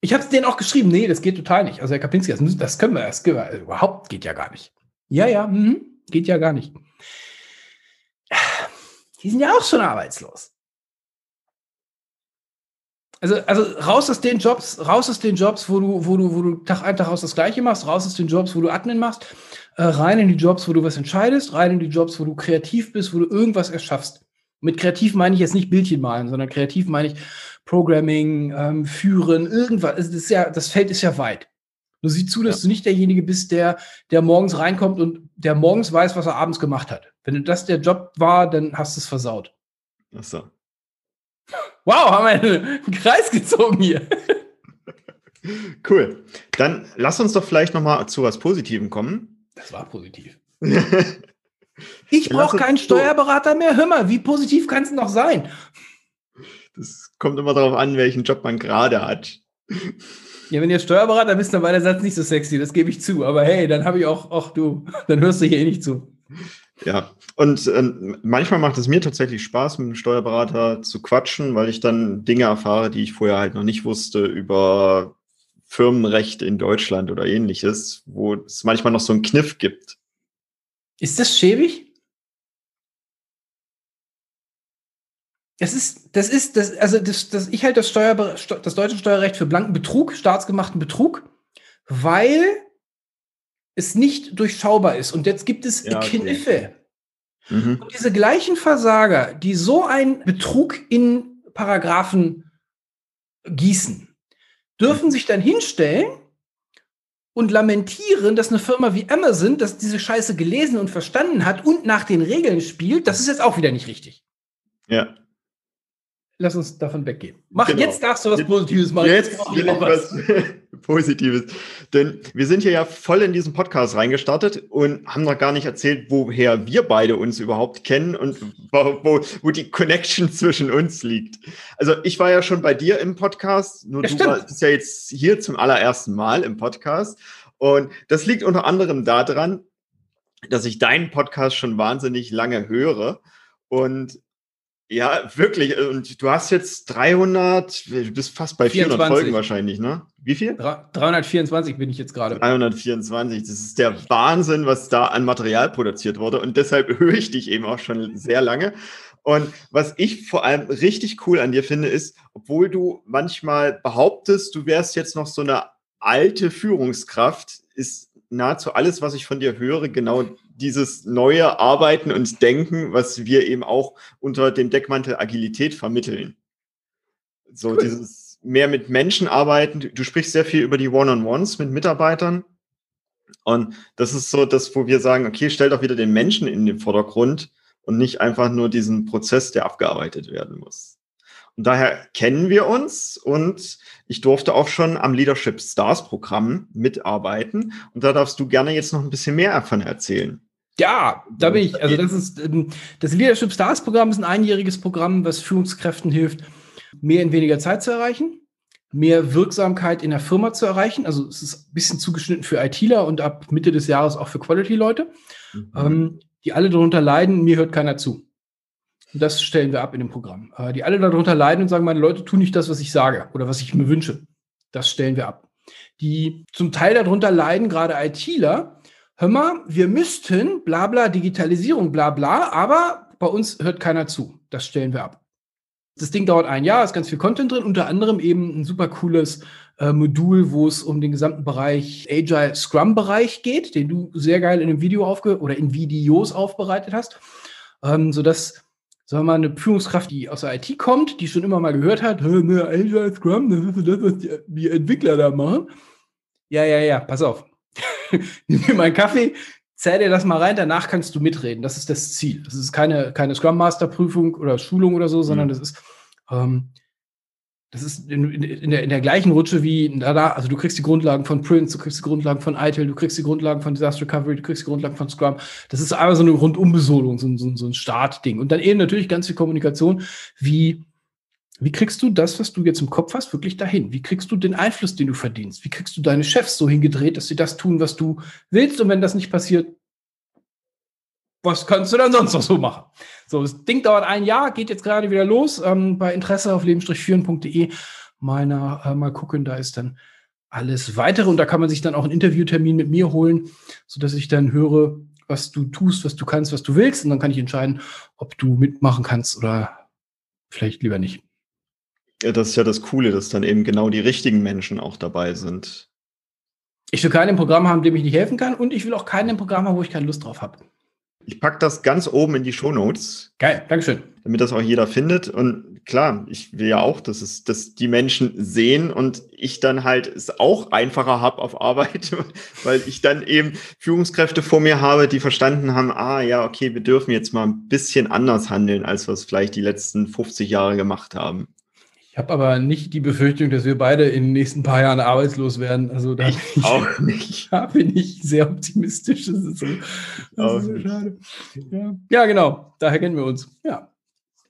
Ich habe es denen auch geschrieben, nee, das geht total nicht. Also Herr Kapinski, das, das können wir, das können wir, überhaupt geht ja gar nicht. Ja, ja, mh, geht ja gar nicht. Die sind ja auch schon arbeitslos. Also, also raus aus den Jobs, raus aus den Jobs, wo du, wo du, wo du Tag ein, Tag aus das Gleiche machst, raus aus den Jobs, wo du Admin machst, äh, rein in die Jobs, wo du was entscheidest, rein in die Jobs, wo du kreativ bist, wo du irgendwas erschaffst. Mit kreativ meine ich jetzt nicht Bildchen malen, sondern kreativ meine ich Programming, ähm, Führen, irgendwas. Das, ist ja, das Feld ist ja weit. Nur sieh zu, dass ja. du nicht derjenige bist, der, der morgens reinkommt und der morgens weiß, was er abends gemacht hat. Wenn das der Job war, dann hast du es versaut. Ach so. Wow, haben wir einen Kreis gezogen hier. Cool. Dann lass uns doch vielleicht noch mal zu was Positivem kommen. Das war positiv. <laughs> ich brauche keinen Steuerberater mehr. Hör mal, wie positiv kann es noch sein? Das kommt immer darauf an, welchen Job man gerade hat. Ja, wenn ihr Steuerberater bist, dann war der Satz nicht so sexy, das gebe ich zu. Aber hey, dann habe ich auch, ach du, dann hörst du hier eh nicht zu. Ja, und äh, manchmal macht es mir tatsächlich Spaß, mit einem Steuerberater zu quatschen, weil ich dann Dinge erfahre, die ich vorher halt noch nicht wusste über Firmenrecht in Deutschland oder ähnliches, wo es manchmal noch so einen Kniff gibt. Ist das schäbig? Es ist, das ist, das, also das, das, ich halte das, Steuer, das deutsche Steuerrecht für blanken Betrug, staatsgemachten Betrug, weil es nicht durchschaubar ist. Und jetzt gibt es Ja, okay. Kniffe. Mhm. Und diese gleichen Versager, die so einen Betrug in Paragraphen gießen, dürfen sich dann hinstellen und lamentieren, dass eine Firma wie Amazon, das diese Scheiße gelesen und verstanden hat und nach den Regeln spielt, das ist jetzt auch wieder nicht richtig. Ja. Lass uns davon weggehen. Mach, Genau. jetzt darfst du was Jetzt- Positives machen. Jetzt ich auch was. <laughs> Positives. Denn wir sind hier ja voll in diesen Podcast reingestartet und haben noch gar nicht erzählt, woher wir beide uns überhaupt kennen und wo, wo, wo die Connection zwischen uns liegt. Also ich war ja schon bei dir im Podcast, nur Ja, du stimmt. bist ja jetzt hier zum allerersten Mal im Podcast. Und das liegt unter anderem daran, dass ich deinen Podcast schon wahnsinnig lange höre. Und ja, wirklich. Und du hast jetzt 300, du bist fast bei 400 24. Folgen wahrscheinlich, ne? Wie viel? Dra- 324 bin ich jetzt gerade. 324. Das ist der Wahnsinn, was da an Material produziert wurde. Und deshalb <laughs> höre ich dich eben auch schon sehr lange. Und was ich vor allem richtig cool an dir finde, ist, obwohl du manchmal behauptest, du wärst jetzt noch so eine alte Führungskraft, ist nahezu alles, was ich von dir höre, genau dieses neue Arbeiten und Denken, was wir eben auch unter dem Deckmantel Agilität vermitteln. So Cool. dieses mehr mit Menschen arbeiten. Du- sprichst sehr viel über die One-on-Ones mit Mitarbeitern. Und das ist so das, wo wir sagen, okay, stell doch wieder den Menschen in den Vordergrund und nicht einfach nur diesen Prozess, der abgearbeitet werden muss. Und daher kennen wir uns und ich durfte auch schon am Leadership Stars Programm mitarbeiten. Und da darfst du gerne jetzt noch ein bisschen mehr davon erzählen. Ja, da bin ich. Also das ist ähm, das Leadership Stars Programm ist ein einjähriges Programm, was Führungskräften hilft, mehr in weniger Zeit zu erreichen, mehr Wirksamkeit in der Firma zu erreichen. Also es ist ein bisschen zugeschnitten für ITler und ab Mitte des Jahres auch für Quality-Leute, ähm, die alle darunter leiden. Mir hört keiner zu. Und das stellen wir ab in dem Programm. Äh, die alle darunter leiden und sagen, meine Leute tun nicht das, was ich sage oder was ich mir wünsche. Das stellen wir ab. Die zum Teil darunter leiden, gerade ITler, hör mal, wir müssten, bla bla, Digitalisierung, bla bla, aber bei uns hört keiner zu. Das stellen wir ab. Das Ding dauert ein Jahr, ist ganz viel Content drin, unter anderem eben ein super cooles äh, Modul, wo es um den gesamten Bereich Agile Scrum Bereich geht, den du sehr geil in einem Video aufge oder in Videos aufbereitet hast, ähm, sodass sagen wir mal, eine Führungskraft, die aus der IT kommt, die schon immer mal gehört hat, "Hä, ne, Agile Scrum, das ist das, was die Entwickler da machen. Ja, ja, ja, pass auf. <laughs> Nimm dir mal einen Kaffee, zähl dir das mal rein, danach kannst du mitreden. Das ist das Ziel. Das ist keine, keine Scrum Master Prüfung oder Schulung oder so, sondern Mhm. das ist, ähm, das ist in, in, in, der, in der gleichen Rutsche wie da, also du kriegst die Grundlagen von Prince, du kriegst die Grundlagen von ITIL, du kriegst die Grundlagen von Disaster Recovery, du kriegst die Grundlagen von Scrum. Das ist einfach so eine Rundumbesolung, so, so, so ein Startding. Und dann eben natürlich ganz viel Kommunikation, wie wie kriegst du das, was du jetzt im Kopf hast, wirklich dahin? Wie kriegst du den Einfluss, den du verdienst? Wie kriegst du deine Chefs so hingedreht, dass sie das tun, was du willst? Und wenn das nicht passiert, was kannst du dann sonst noch so machen? So, das Ding dauert ein Jahr, geht jetzt gerade wieder los. Ähm, bei Interesse auf leben-führen.de nach, äh, mal gucken, da ist dann alles weitere und da kann man sich dann auch einen Interviewtermin mit mir holen, sodass ich dann höre, was du tust, was du kannst, was du willst und dann kann ich entscheiden, ob du mitmachen kannst oder vielleicht lieber nicht. Ja, das ist ja das Coole, dass dann eben genau die richtigen Menschen auch dabei sind. Ich will keinen Programm haben, dem ich nicht helfen kann und ich will auch keinen Programm haben, wo ich keine Lust drauf habe. Ich packe das ganz oben in die Shownotes, Geil, Dankeschön. damit das auch jeder findet. Und klar, ich will ja auch, dass es, dass die Menschen sehen und ich dann halt es auch einfacher habe auf Arbeit, <laughs> weil ich dann eben Führungskräfte vor mir habe, die verstanden haben, ah ja, okay, wir dürfen jetzt mal ein bisschen anders handeln, als wir es vielleicht die letzten 50 Jahre gemacht haben. Ich habe aber nicht die Befürchtung, dass wir beide in den nächsten paar Jahren arbeitslos werden. Also da Ich bin auch nicht. <laughs> da bin ich sehr optimistisch. Das ist so, das ist so schade. Ja. ja, genau. Daher kennen wir uns. Ja.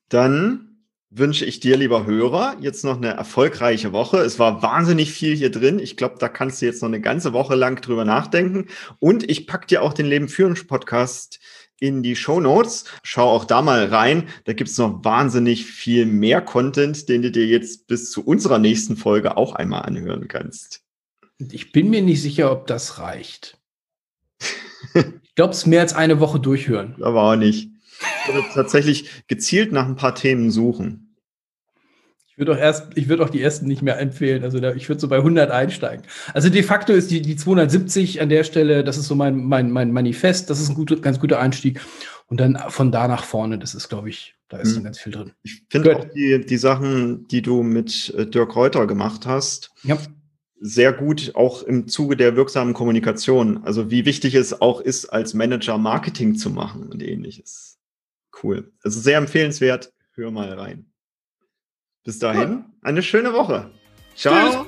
Dann wünsche ich dir, lieber Hörer, jetzt noch eine erfolgreiche Woche. Es war wahnsinnig viel hier drin. Ich glaube, da kannst du jetzt noch eine ganze Woche lang drüber nachdenken. Und ich packe dir auch den Leben führen Podcast in die Show Notes. Schau auch da mal rein. Da gibt es noch wahnsinnig viel mehr Content, den du dir jetzt bis zu unserer nächsten Folge auch einmal anhören kannst. Ich bin mir nicht sicher, ob das reicht. Ich glaube, es mehr als eine Woche durchhören. <laughs> Aber auch nicht. Ich würde tatsächlich gezielt nach ein paar Themen suchen. Ich würde auch erst, ich würde auch die ersten nicht mehr empfehlen. Also da, ich würde so bei 100 einsteigen. Also de facto ist die, die 270 an der Stelle, das ist so mein, mein, mein Manifest, das ist ein gut, ganz guter Einstieg. Und dann von da nach vorne, das ist, glaube ich, da ist hm. dann ganz viel drin. Ich finde auch die, die Sachen, die du mit äh, Dirk Reuter gemacht hast, ja. sehr gut, auch im Zuge der wirksamen Kommunikation. Also wie wichtig es auch ist, als Manager Marketing zu machen und ähnliches. Cool. Also sehr empfehlenswert. Hör mal rein. Bis dahin, eine schöne Woche. Ciao. Tschüss.